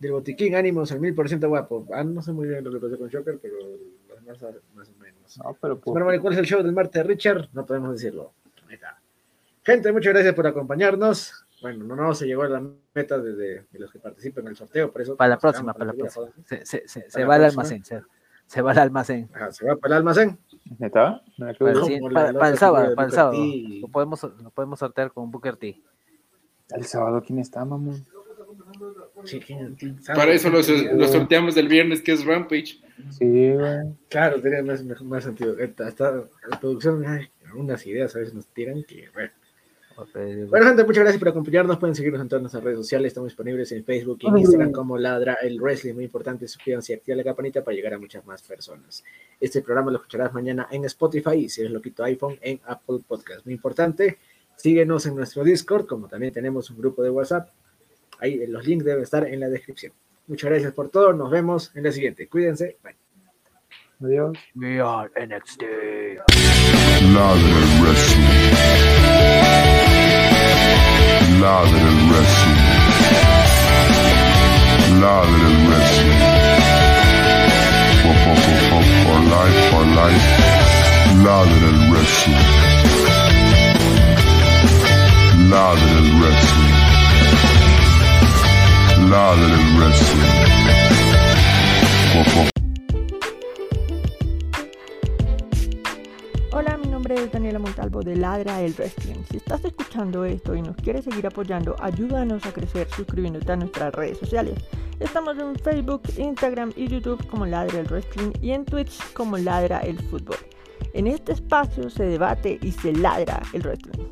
Speaker 1: del botiquín? Ánimos, el mil por ciento guapo. Ah, no sé muy bien lo que pasó con Shocker, pero saben más o menos.
Speaker 4: No, pero pues,
Speaker 1: Bueno, vale, ¿cuál es el show del martes, Richard? No podemos decirlo. Ahí está. Gente, muchas gracias por acompañarnos. Bueno, no, no se llegó a la meta de, de- de los que participan en el sorteo, por eso.
Speaker 3: para la próxima para la próxima se, se, se,
Speaker 1: Para
Speaker 3: se
Speaker 1: la
Speaker 3: va al almacén se, se va al almacén
Speaker 1: se va para el almacén.
Speaker 4: ¿neta?
Speaker 3: Para el, para- para sábado para el sábado lo podemos lo podemos sortear con Booker T
Speaker 4: El sábado, ¿quién está, mamón?
Speaker 5: Para eso lo, lo sorteamos del viernes, que es Rampage.
Speaker 4: Sí, güey.
Speaker 1: Claro, tiene más, mejor- más sentido. Hasta, hasta la producción, ay, unas ideas a veces nos tiran que, bueno. Bueno, gente, muchas gracias por acompañarnos. Pueden seguirnos en todas nuestras redes sociales. Estamos disponibles en Facebook y en Instagram como Ladra el Wrestling. Muy importante, suscríbanse y activen la campanita para llegar a muchas más personas. Este programa lo escucharás mañana en Spotify y si eres loquito iPhone en Apple Podcast. Muy importante, síguenos en nuestro Discord, como también tenemos un grupo de WhatsApp. Ahí los links deben estar en la descripción. Muchas gracias por todo. Nos vemos en la siguiente. Cuídense. Bye.
Speaker 4: Adiós.
Speaker 3: We are NXT
Speaker 6: Ladra el Wrestling. Ladra el Wrestling. Ladra el Wrestling. For, for, for, for, for life, for life. Ladra el Wrestling. Ladra el Wrestling. Wrestling.
Speaker 7: Hola, mi nombre es Daniela Montalvo de Ladra el Wrestling. Si estás escuchando esto y nos quieres seguir apoyando, ayúdanos a crecer suscribiéndote a nuestras redes sociales. Estamos en Facebook, Instagram y YouTube como Ladra el Wrestling y en Twitch como Ladra el Fútbol. En este espacio se debate y se ladra el wrestling.